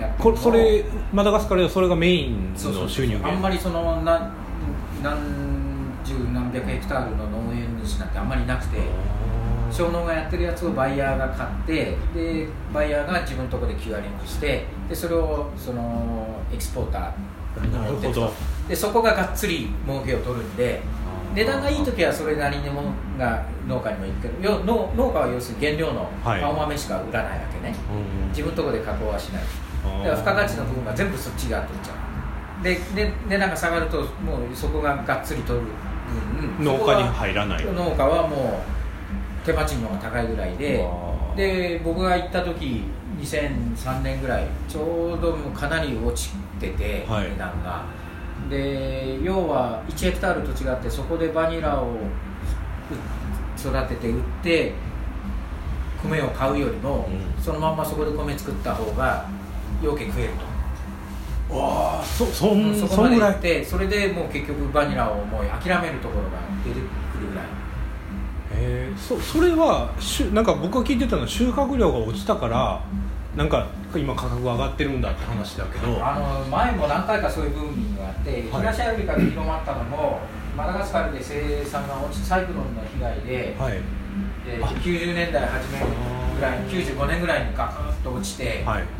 やってるこれそれマダガスカルではそれがメインの収入源？あんまりその何何十何百ヘクタールの農園主なんてあんまりなくて小農がやってるやつをバイヤーが買ってでバイヤーが自分のところでキュアリングしてでそれをそのエキスポーターになるほど。でそこががっつり儲けを取るんで値段がいい時はそれなりにものが農家にもいるけどよ農農家は要するに原料のはい。青豆しか売らないわけね、うん自分のところで加工はしない。だから付加価値の部分が全部そっちが取っちゃう。でで値段が下がるともうそこががっつり取る。分農家に入らない。農家はもう手間賃の方が高いぐらいでで僕が行った時2003年ぐらいちょうどもうかなり落ちてて、はい。値段が。で要は1ヘクタールと違ってそこでバニラをう育てて売って米を買うよりも、うん。そのまんまそこで米作った方がよけ食えるとわあそそんそこまで行ってそれでもう結局バニラをもう諦めるところが出てくるぐらい。えー、そそれはしゅなんか僕が聞いてたのは収穫量が落ちたからなんか今価格が上がってるんだって話だけど。あの前も何回かそういうブーミングがあって、はい。東アフリカで広まったのもマダガスカルで生産が落ちサイクロンの被害で,、はい。で90年代初めぐらい95年ぐらいにガクッと落ちて、はい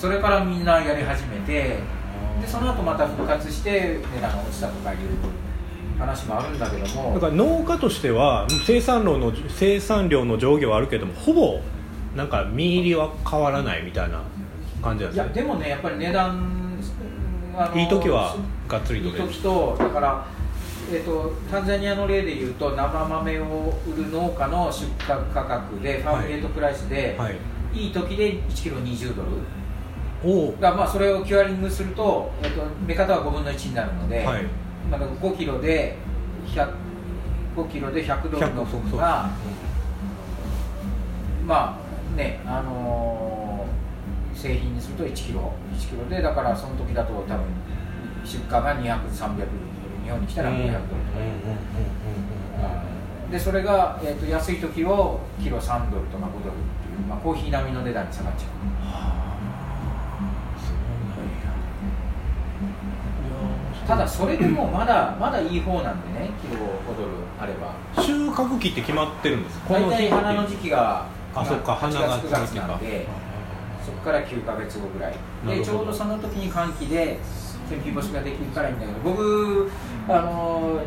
それからみんなやり始めてでその後また復活して値段が落ちたとかいう話もあるんだけども。だから農家としては生産量の生産量の上下はあるけどもほぼなんか見入りは変わらないみたいな感じなんいですね。やでもねやっぱり値段いい時はがっつりいい取れる時とだから、えー、とタンザニアの例でいうと生豆を売る農家の出荷価格でファームゲートプライスで、はい。い、い時で1キロ20ドルだまあそれをキュアリングすると,、えー、と目方は5分の1になるので、はい。まあ、5キロで100 5キロで100ドルの分がまあねあのー製品にすると1キロ1キロでだからその時だと多分出荷が200300ドル日本に来たら200ドルとか、でそれが、えー、と安い時をキロ3ドルとか5ドルっていう、まあ、コーヒー並みの値段に下がっちゃうただそれでもまだまだいい方なんでねキロ5ドルあれば。収穫期って決まってるんですか？大体花の期時期があそっか8月花が9月なんでそこから9か月後ぐらい。でちょうどその時に寒気で天日干しができるからいいんだけど僕あの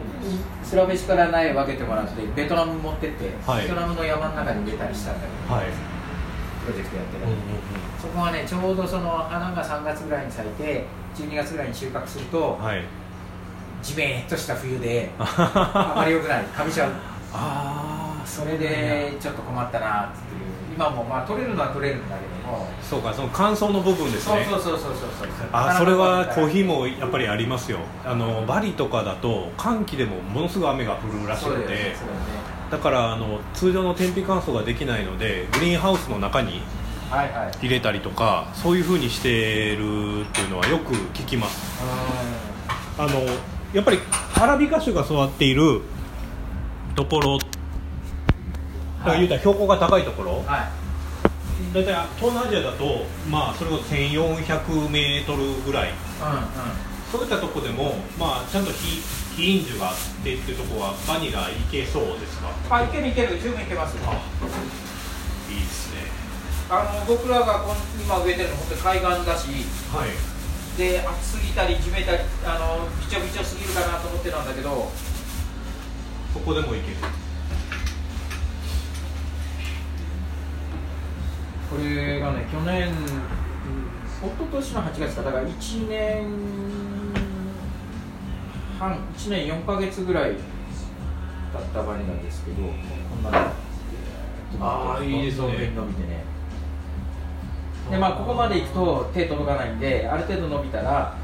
スラベシから苗分けてもらってベトナム持ってって、はい。ベトナムの山の中に植えたりしたんだけど、はいプロジェクトやってる、そこはねちょうどその花が3月ぐらいに咲いて12月ぐらいに収穫すると、はい。じめっとした冬で あまり良くない。かみちゃう。ああそれでちょっと困ったなっていう。今もまあ取れるのは取れるんだけども。そうかその乾燥の部分ですね。そうそうそうそうそうあそれはコーヒーもやっぱりありますよ。あのバリとかだと寒気でもものすごい雨が降るらしくて。そうだよねだからあの通常の天日乾燥ができないのでグリーンハウスの中にはいはい。入れたりとかそういうふうにしてるっていうのはよく聞きます。あのやっぱりアラビカ種が育っているところだから言うたら標高が高いところ。うんはい。大体東南アジアだとまあそれこそ1400メートルぐらい。うんうん。そういったとこでも、まあ、ちゃんと非非飲酒があってっていうところはバニラいけそうですか？あいけるいける十分いけますあいいですね。あの僕らが今植えてるの本当に海岸だしはい。で暑すぎたり地べたりあのびちょびちょすぎるかなと思ってたんだけどここでもいける。これがね去年うん一昨年の8月かだから1年半1年4か月ぐらい経ったバニラですけどこんなのあーいいですね。伸びてね。でまあここまで行くと手届かないんである程度伸びたら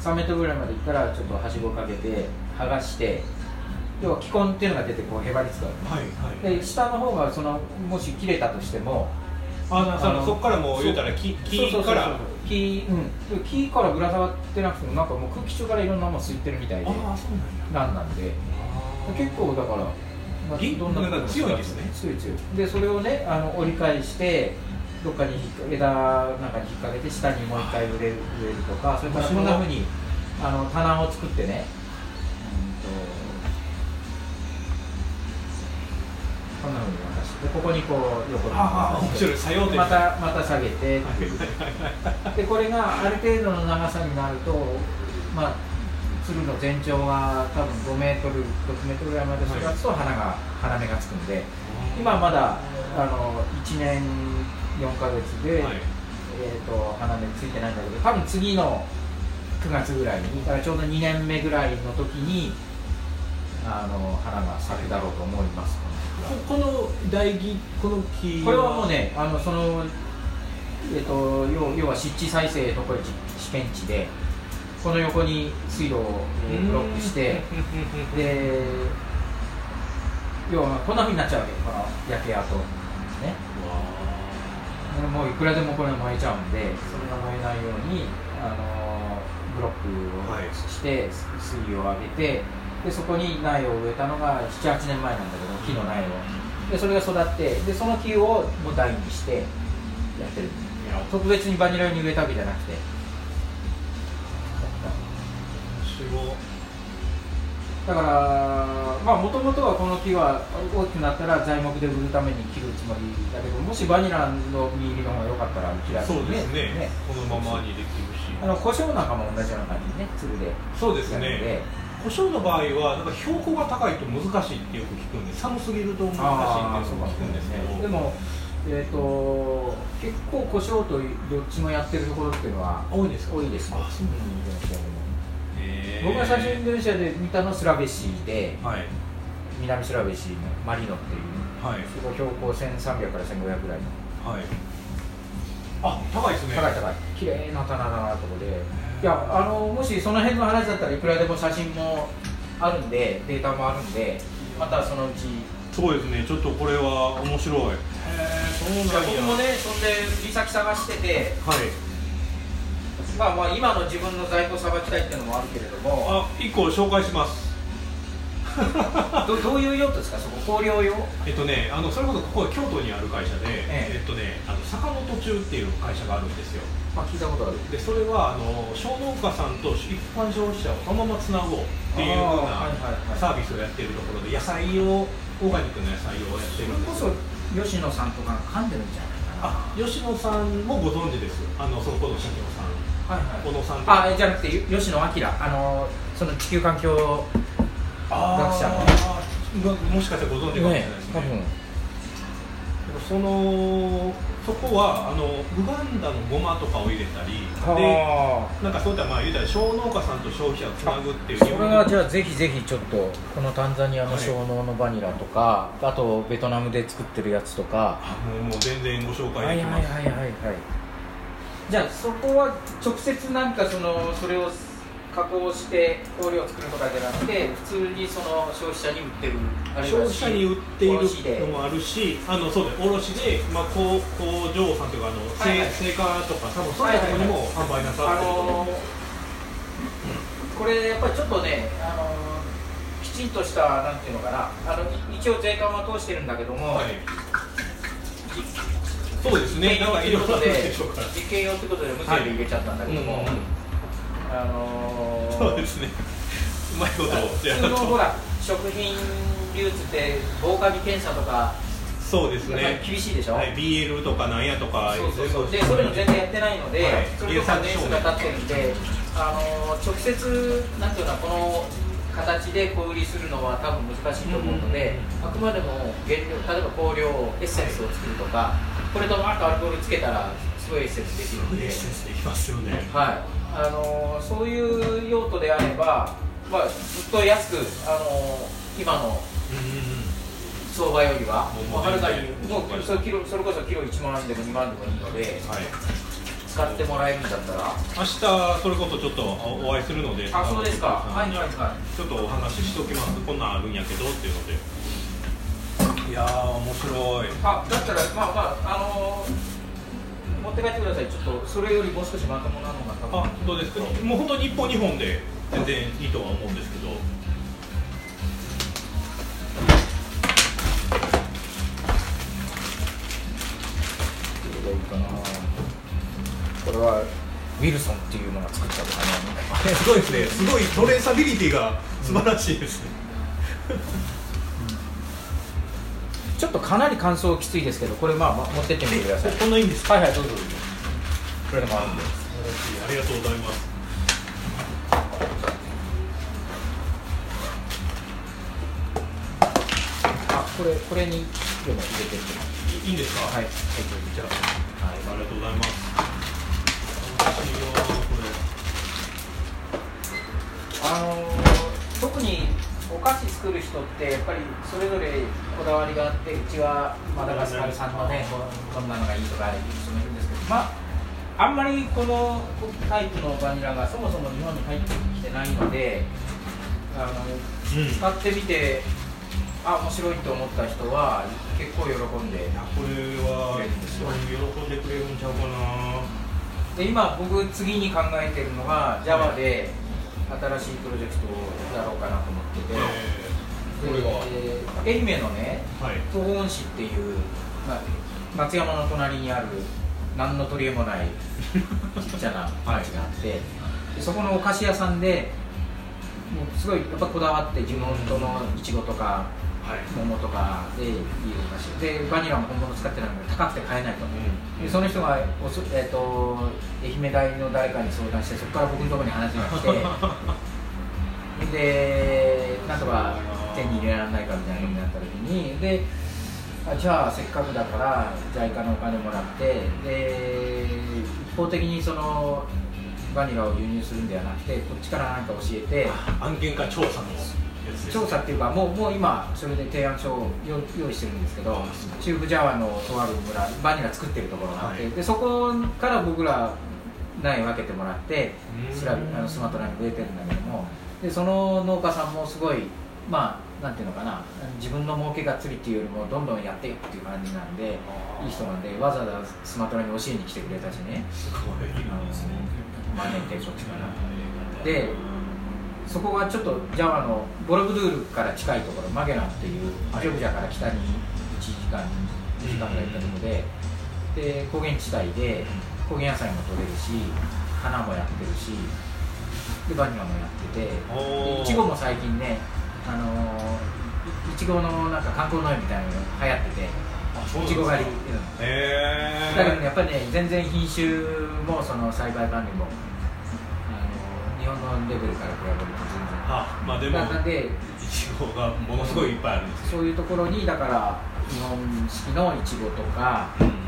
3メートルぐらいまで行ったらちょっとはしごかけて剥がして要は気根っていうのが出てこうへばりつくわはいはい。けで下の方がそのもし切れたとしてもあそあそこからもう言うたら木から木,、うん、木からぶら下がってなくてもなんかもう空気中からいろんなもの吸ってるみたいでなんや。なんで。結構だから、まあぎどんな強いですね。強い強い。でそれをねあの折り返してどっかに枝なんかに引っ掛けて下にもう一回植える植えるとかそれからこんなふうに。あの棚を作ってねうんとこんなふうに渡してここにこう横にまたまた下げて。でこれがある程度の長さになるとまあつるの全長が多分5メートル6メートルぐらいまで育つと花が花芽がつくんで今まだあの1年4ヶ月で、はい。えー、と花芽ついてないんだけど多分次の9月ぐらいにだからちょうど2年目ぐらいの時にあの花が咲くだろうと思います、ここの台木この木これはもうねあのその、えー、と要要は湿地再生特別試験地でこの横に水路をえーブロックして で要はこんなふうになっちゃうわけこの焼け跡ね。もういくらでもこれ燃えちゃうんでそれが燃えないようにあのブロックはい。をして、水位を上げてでそこに苗を植えたのが78年前なんだけど木の苗を。でそれが育ってでその木をもう台にしてやってる。特別にバニラ用に植えたわけじゃなくて。だからまあもともとはこの木は大きくなったら材木で売るために切るつもりだけどもしバニラの実入りの方が良かったら切らずにそうですね。このままにできるし。あの胡椒なんかも同じような感じにね。つるで。そうですね胡椒の場合はなんか標高が高いと難しいってよく聞くんで寒すぎると難しいっていうのを聞くんですけど。でもえー、と結構胡椒とどっちもやってるところっていうのは多いですか？多いです僕が最初インドネシアで見たのはスラベシではい。南スラベシのマリノっていうはい。そこ標高1300から1500ぐらいの。はいあ高いですね。高い高い。綺麗な棚だなとこでいやあのもしその辺の話だったらいくらでも写真もあるんでデータもあるんでまたそのうち。そうですね。ちょっとこれは面白い。へえそうなんや。僕もねそんで売り先探しててはい。まあまあ今の自分の在庫さばきたいっていうのもあるけれども。あ一個紹介しますど どういう用途ですか？そこ香料用えっとねあのそれこそここ京都にある会社でええ。えっとねあの坂本中っていう会社があるんですよ。まあ聞いたことある。でそれはあの小農家さんと一般消費者をそのままつなごうっていうようなサービスをやっているところで野菜をオーガニックの野菜をやってそれるんです。こそ吉野さんとかが噛んでるんじゃないかな。あ吉野さんもご存知です。あのそこの社長さん。はいはい。小野さんあじゃなくて吉野明あのその地球環境あ学者の。ももしかしたらご存知かもしれないですね。多分。でもそのそこはあのウガンダのゴマとかを入れたりであ。なんかそういったまあ言うたら小農家さんと消費者をつなぐっていう。それはじゃゃあぜひぜひちょっとこのタンザニアの小農のバニラとか、あとベトナムで作ってるやつとか。もうもう全然ご紹はいはい介できます、はいはいはい。じゃあそこは直接なんかそのそれを加工して香料を作るとかじゃなくて普通にその消費者に売ってる消費者に売っているのもあるしあのそうです卸で、まあ、工工場さんというかあの、はいはい。製製菓とか多分そういうところにも販売なさあってると。思のうーこれやっぱりちょっとね、あのーきちんとしたなんていうのかなあのい一応税関は通してるんだけども、はい。そうですね。なんかいろいろ実験用ってことで無線で入れちゃったんだけども、うんうんあのーそうですね。うまいこと普やると。通のほら食品流通って防カビ検査とかそうですね。厳しいでしょ、はい。BL とかなんやとかそうそうそう。でそういうの全然やってないので、はい。それとか年数が経ってるんであの直接なんていうのかこの形で小売りするのは多分難しいと思うので、あくまでも原料例えば香料エッセンスを作るとかこれとあとアルコールつけたらすごいエッセンスできるんで。エッセンスできますよね。はい、あのそういう用途であれば、まあ、ずっと安く、あの今の相場よりは、もうはるかにもうそれキロそれこそキロ1万でも2万でもいいので、はい。使ってもらえるんだったら、明日それこそちょっっとおお会いするので。あそうですか、はいはいはい。ちょっとお話ししておきます。こんなんあるんやけどっていうので。いやー面白い。あだったら、まあまあ、あの持って帰ってください、ちょっとそれよりもう少しまともなのが多分。あどうですか？もう本当に1本2本で全然いいとは思うんですけど。どれがいいかな。これはウィルソンっていうのが作ったとかね。すごいですね。すごいトレーサビリティが素晴らしいです。ね、ちょっとかなり乾燥きついですけど、これまあまあ持ってってみてください。こんないいんですか？はいはい、どうぞどうぞ。これでもあるんで。ありがとうございますあ、これこれにでも入れてって。いいいんですか？はい。はい、じゃあはい。ありがとうございます楽しいよーこあのー菓子作る人ってやっぱりそれぞれこだわりがあってうちはマダガスカル産のねこんなのがいいとかいう人もいるんですけどまああんまりこのタイプのバニラがそもそも日本に入ってきてないのであのれ、うん、使ってみてあ面白いと思った人は結構喜んでこれは喜んでくれるんちゃうかな。で今僕次に考えてるのが Java で新しいプロジェクトをやろうかなと思ってて、愛媛のねはい。東温市っていう、まあ、松山の隣にある何の取り柄もないちっちゃな 町があって、でそこのお菓子屋さんでもうすごいやっぱこだわって地元のいちごとかはい。桃とかでいいお菓子。でバニラも本物使ってないので高くて買えないと、でその人がおそ、えー、と愛媛大の誰かに相談してそこから僕のところに話が来て でなんとか手に入れられないかみたいなことになった時にであじゃあせっかくだから JICA のお金もらってで一方的にそのバニラを輸入するんではなくてこっちから何か教えて案件化調査の調査っていうかもうもう今それで提案書を用用意してるんですけど中部ジャワのとある村バニラ作ってるところがあって、はい。でそこから僕ら苗分けてもらってうん。調べあのスマトラに植えてるんだけどもでその農家さんもすごいまあなんていうのかな自分の儲けがっつりっていうよりもどんどんやっていくっていう感じなんでいい人なんでわざわざスマトラに教えに来てくれたしね。すごい。なマネーテこっちからでそこがちょっとジャワのボロブドゥールから近いところマゲランっていうはい。ジョブジャから北に1時間2時間ぐらい行ったところでで高原地帯で高原野菜も取れるし花もやってるしでバニラもやってていちごも最近ねあのーいいちごのなんか観光農園みたいなのが流行ってていちご狩り、うんへえだけどねやっぱりね全然品種もその栽培管理もあの日本のレベルから比べると全然。あまあでもなのでいちごがものすごいいっぱいあるんですよそういうところにだから日本式のいちごとかうんうんうん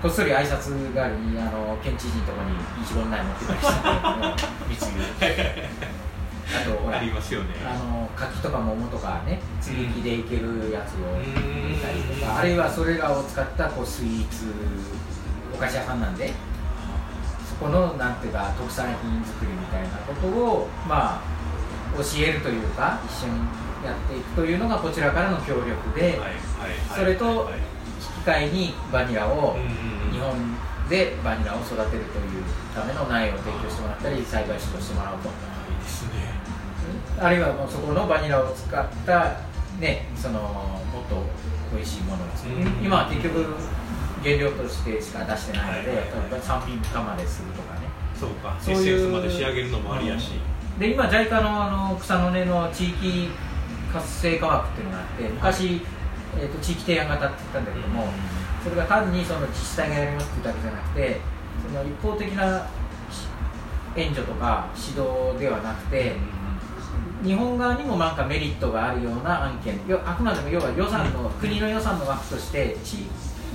こっそり挨拶代わりにあの県知事のところにいちごの苗持ってたりして密輸あとほらうんありますよね。あの柿とか桃とかね接ぎ木でいけるやつを入れたりとかあるいはそれらを使ったこうスイーツお菓子屋さんなんでそこのなんていうか特産品作りみたいなことをまあ教えるというか一緒にやっていくというのがこちらからの協力で、はいはいはい。それとはい引き換えにバニラをうんうんうん。日本でバニラを育てるというための苗を提供してもらったり栽培指導してもらおうと。いいですね。あるいはもうそこのバニラを使ったねそのもっと美味しいものを今は結局原料としてしか出してないので、はいはいでするとかね。そうか。そういうエッセンスまで仕上げるのもありやし、で今 JICA のあの草の根の地域活性化枠っていうのがあって昔、えー、と地域提案型って言ったんだけども、それが単にその自治体がやりますっていうだけじゃなくてその一方的な援助とか指導ではなくて日本側にもなんかメリットがあるような案件要あくまでも要は予算の国の予算の枠として地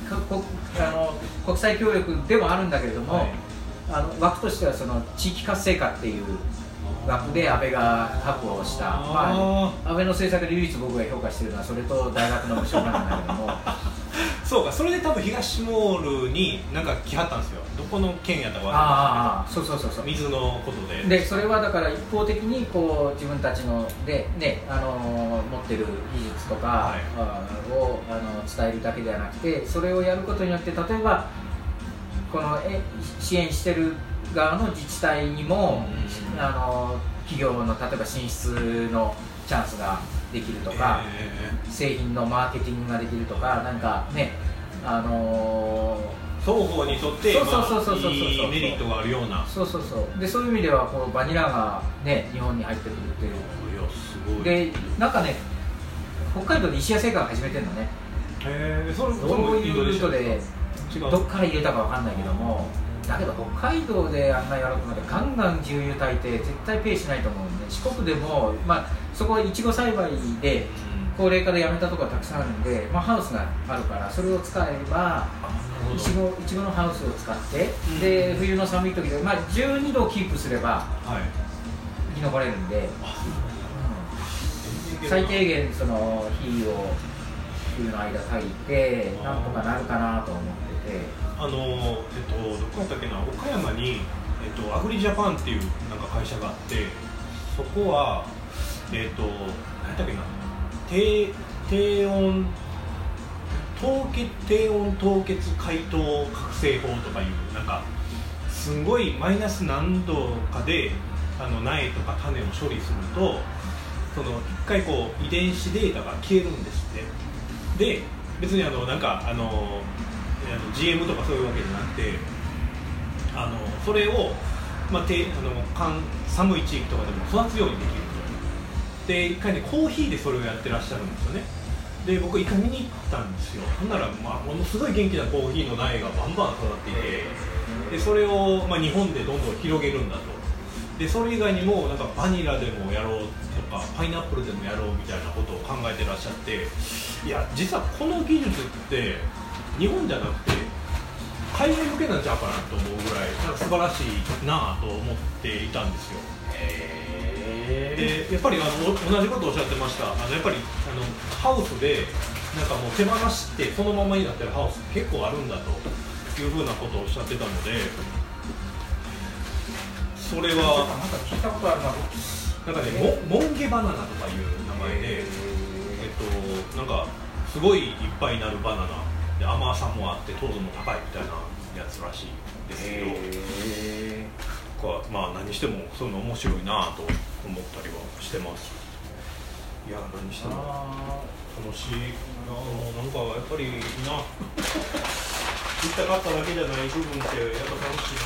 かこあの国際協力ではあるんだけれども、はい。あの枠としてはその地域活性化っていう枠で安倍が確保した。まあ、安倍の政策で唯一僕が評価しているのはそれと大学の無償なんだけども そうかそれで多分東モールになんか来はったんですよ。どこの県やったかわかああそうそうそうそう。んないけど水のことで。でそれはだから一方的にこう自分たちので、ねあのー持ってる技術とか、はい。をあの伝えるだけではなくてそれをやることによって例えばこのえ支援してる側の自治体にも、うんあの企業の例えば進出のチャンスができるとか、え製品のマーケティングができるとかなんかねあのーー双方にとってそうそうそうそうそうそう。まあいいメリットがあるような。そうそうそうでそういう意味ではこうバニラがね日本に入ってくるっていう。いやすごい。でなんかね北海道で石屋製菓が始めてるのね。へえそういうルートでどっから入れたかわかんないけどもだけど北海道であんなやろうと思ってガンガン重油炊いて絶対ペイしないと思うんで四国でも、まあ、そこはいちご栽培で高齢化でやめたところがたくさんあるんで、まあ、ハウスがあるからそれを使えばいちごいちごのハウスを使って、うん。で冬の寒い時で、まあ、12度をキープすればはい。生き残れるんで、全然いけるな最低限その火を冬の間炊いてなんとかなるかなと思っててあのえっとどこやったっけな岡山にえっとアグリジャパンっていうなんか会社があってそこはえっと何やったっけな低低温凍結低温凍結解凍覚醒法とかいうなんかすごいマイナス何度かであの苗とか種を処理するとその一回こう遺伝子データが消えるんですって。で別にあのなんかあのあの GM とかそういうわけじゃなくてあのそれを、まあ、てあの寒い地域とかでも育つようにできる。とで一回ねコーヒーでそれをやってらっしゃるんですよね。で僕一回見に行ったんですよ。ほんなら、まあ、ものすごい元気なコーヒーの苗がバンバン育っていてでそれを、まあ、日本でどんどん広げるんだと。でそれ以外にもなんかバニラでもやろうとかパイナップルでもやろうみたいなことを考えてらっしゃっていや実はこの技術って日本じゃなくて海外向けなんちゃうかなと思うぐらいなんか素晴らしいなぁと思っていたんですよ。でやっぱりあのお同じことをおっしゃってました。あのやっぱりあのハウスでなんかもう手放してそのままになってるハウス結構あるんだというふうなことをおっしゃってたのでそれはなんか聞いたことあるななんかねモモンゲバナナとかいう名前で、えっと、なんかすごいいっぱいになるバナナで甘さもあって糖度も高いみたいなやつらしいですけど、へこうまあ何してもそういうの面白いなと思ったりはしてます。いや何しても。あ楽しい。ななんかやっぱりな行きたかっただけじゃない部分ってやっぱ楽しいな。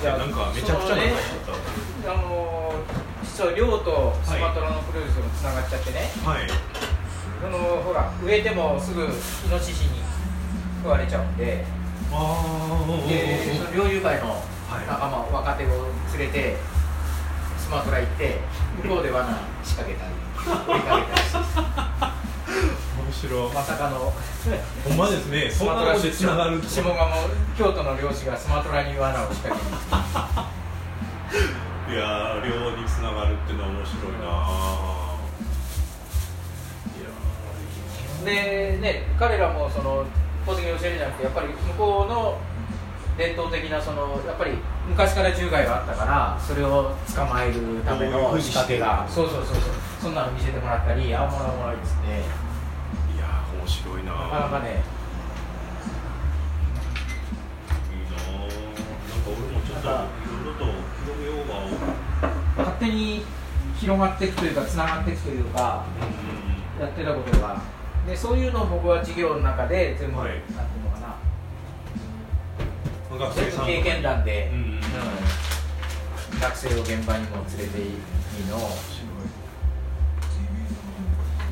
じゃあなんかめちゃくちゃ長い実は寮とスマトラのプロデュースがつながっちゃってね、はい。そのほら植えてもすぐイノシシに食われちゃうんで。ああでその猟友会のはい。仲間、若手を連れてスマトラ行って向こうで罠仕掛けたり追いかけたりして。面白い。まさかの。ほんまですね。そんなのでつながる下鴨京都の漁師がスマトラに罠を仕掛けに行っていやー寮につながるっていうのは面白いな。でね彼らもその一方的に教えるじゃなくてやっぱり向こうの伝統的なそのやっぱり昔から獣害があったからそれを捕まえるための仕掛けがそうそうそうそうそんなの見せてもらったりあおもろいおもろいっつって。いやー面白いな。なかなかね。いいなー。なんか俺もちょっと勝手に広がっていくというかつながっていくというかやってたことが。でそういうのを僕は授業の中で全部、はい。なんていうのかな。学全部経験談で、うんうんうん。学生を現場にも連れていいのを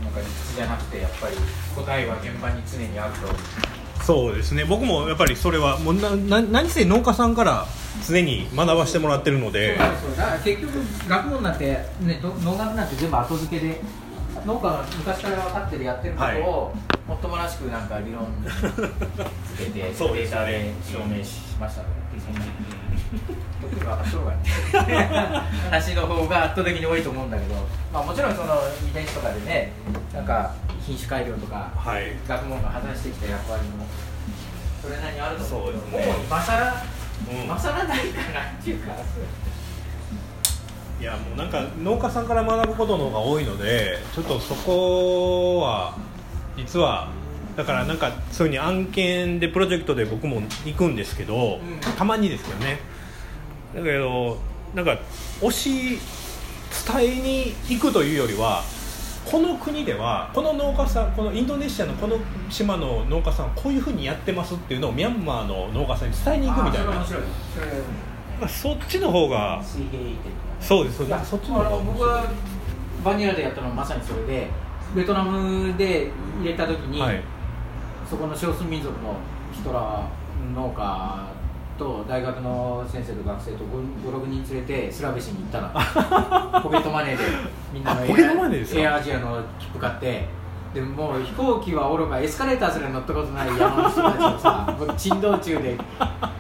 なんか理屈じゃなくてやっぱり答えは現場に常にあると。そうですね。僕もやっぱりそれはもうなな何せ農家さんから常に学ばせてもらってるので。そうだから結局学問なんて、ね、ど農学なんて全部後付けで農家が昔から分かってるやってることを、もっともらしくなんか理論つけて、データで証明しましたので、そんな特に。分 かっとるがね 話の方が圧倒的に多いと思うんだけど、まあ、もちろんその遺伝子とかでねなんか品種改良とかはい。学問が果たしてきた役割もそれなりにあると思うけどね。もう今更うん今更ないかなっていうか。いやもうなんか農家さんから学ぶことの方が多いのでちょっとそこは実はだからなんかそういうふうに案件でプロジェクトで僕も行くんですけど、うんたまにですけどねだけどなんか推し伝えに行くというよりはこの国ではこの農家さんこのインドネシアのこの島の農家さんはこういうふうにやってますっていうのをミャンマーの農家さんに伝えに行くみたいな。そっちの方がそうですそうです。そっちの方が僕はバニラでやったのはまさにそれでベトナムで入れた時に、はい。そこの少数民族の人ら農家と大学の先生と学生と56人連れてスラベシに行ったの。ポケットマネーで。みんなのエアアジアの切符買って。でもう飛行機はおろかエスカレーターすら乗ったことない山の人たちをさ僕珍道中で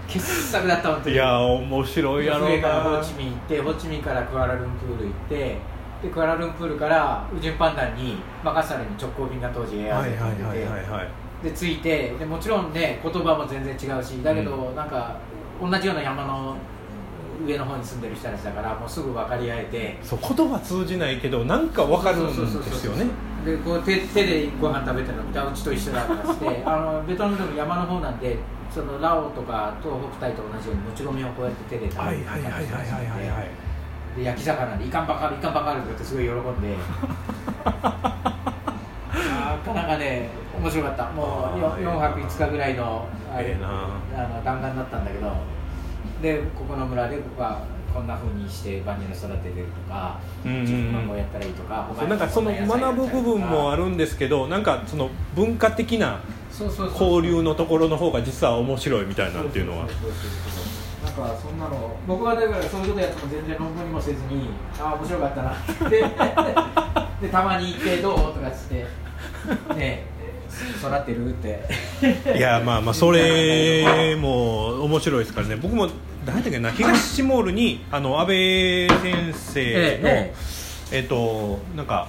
傑作だった本当にいや面白いやろ。う上からホなーチミン行ってホーチミンからクアラルンプール行ってでクアラルンプールからウジュンパンダンにマカッサルに直行便が当時エアはいはいで飛んでて、はいはいはいで着いてでもちろんね言葉も全然違うしだけど、なんか同じような山の上の方に住んでる人たちだからもうすぐ分かり合えて。そう言葉通じないけどなんかわかるんですよね。でこう手手でご飯食べてるの見たらうちと一緒だからして あのベトナムでも山の方なんでそのラオとか東北タイと同じようにもち米をこうやって手で食べはいてはいはいはいはいはいはい。で焼き魚でイカンバカールイカンバカールとかってすごい喜んで。なかなかね面白かった。もうあー 4, 泊5日ぐらいのあれええな。あの弾丸だったんだけど。でここの村で僕はこんなふうにしてバニラ育ててるとか自分マンゴーやったらいいとかなんかその学ぶ部分もあるるんですけどなんかその文化的な交流のところの方が実は面白いみたいなっていうのは。なんかそんなの。僕はだからそういうことやっても全然論文にもせずにああ面白かったなって。でたまに行ってどう？とかっつって。ね育ってるって。いやまあまあそれも面白いですからね。僕も誰だっけな東シモールにあの安倍先生のええっとなんか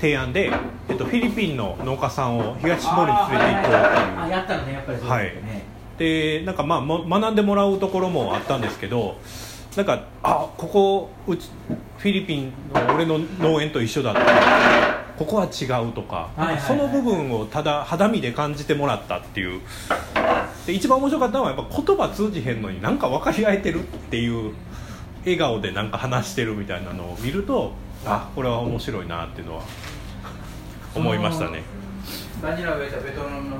提案で、えっと、フィリピンの農家さんを東シモールに連れて行こうっていう。ああやったのねやっぱりそうだよね、でなんかまあも学んでもらうところもあったんですけどなんかあここうちフィリピンの俺の農園と一緒だとかここは違うとか、その部分をただ肌身で感じてもらったっていう。で一番面白かったのはやっぱ言葉通じへんのになんか分かり合えてるっていう笑顔でなんか話してるみたいなのを見るとあこれは面白いなっていうのは思いましたね。バニラを植えたベトナムの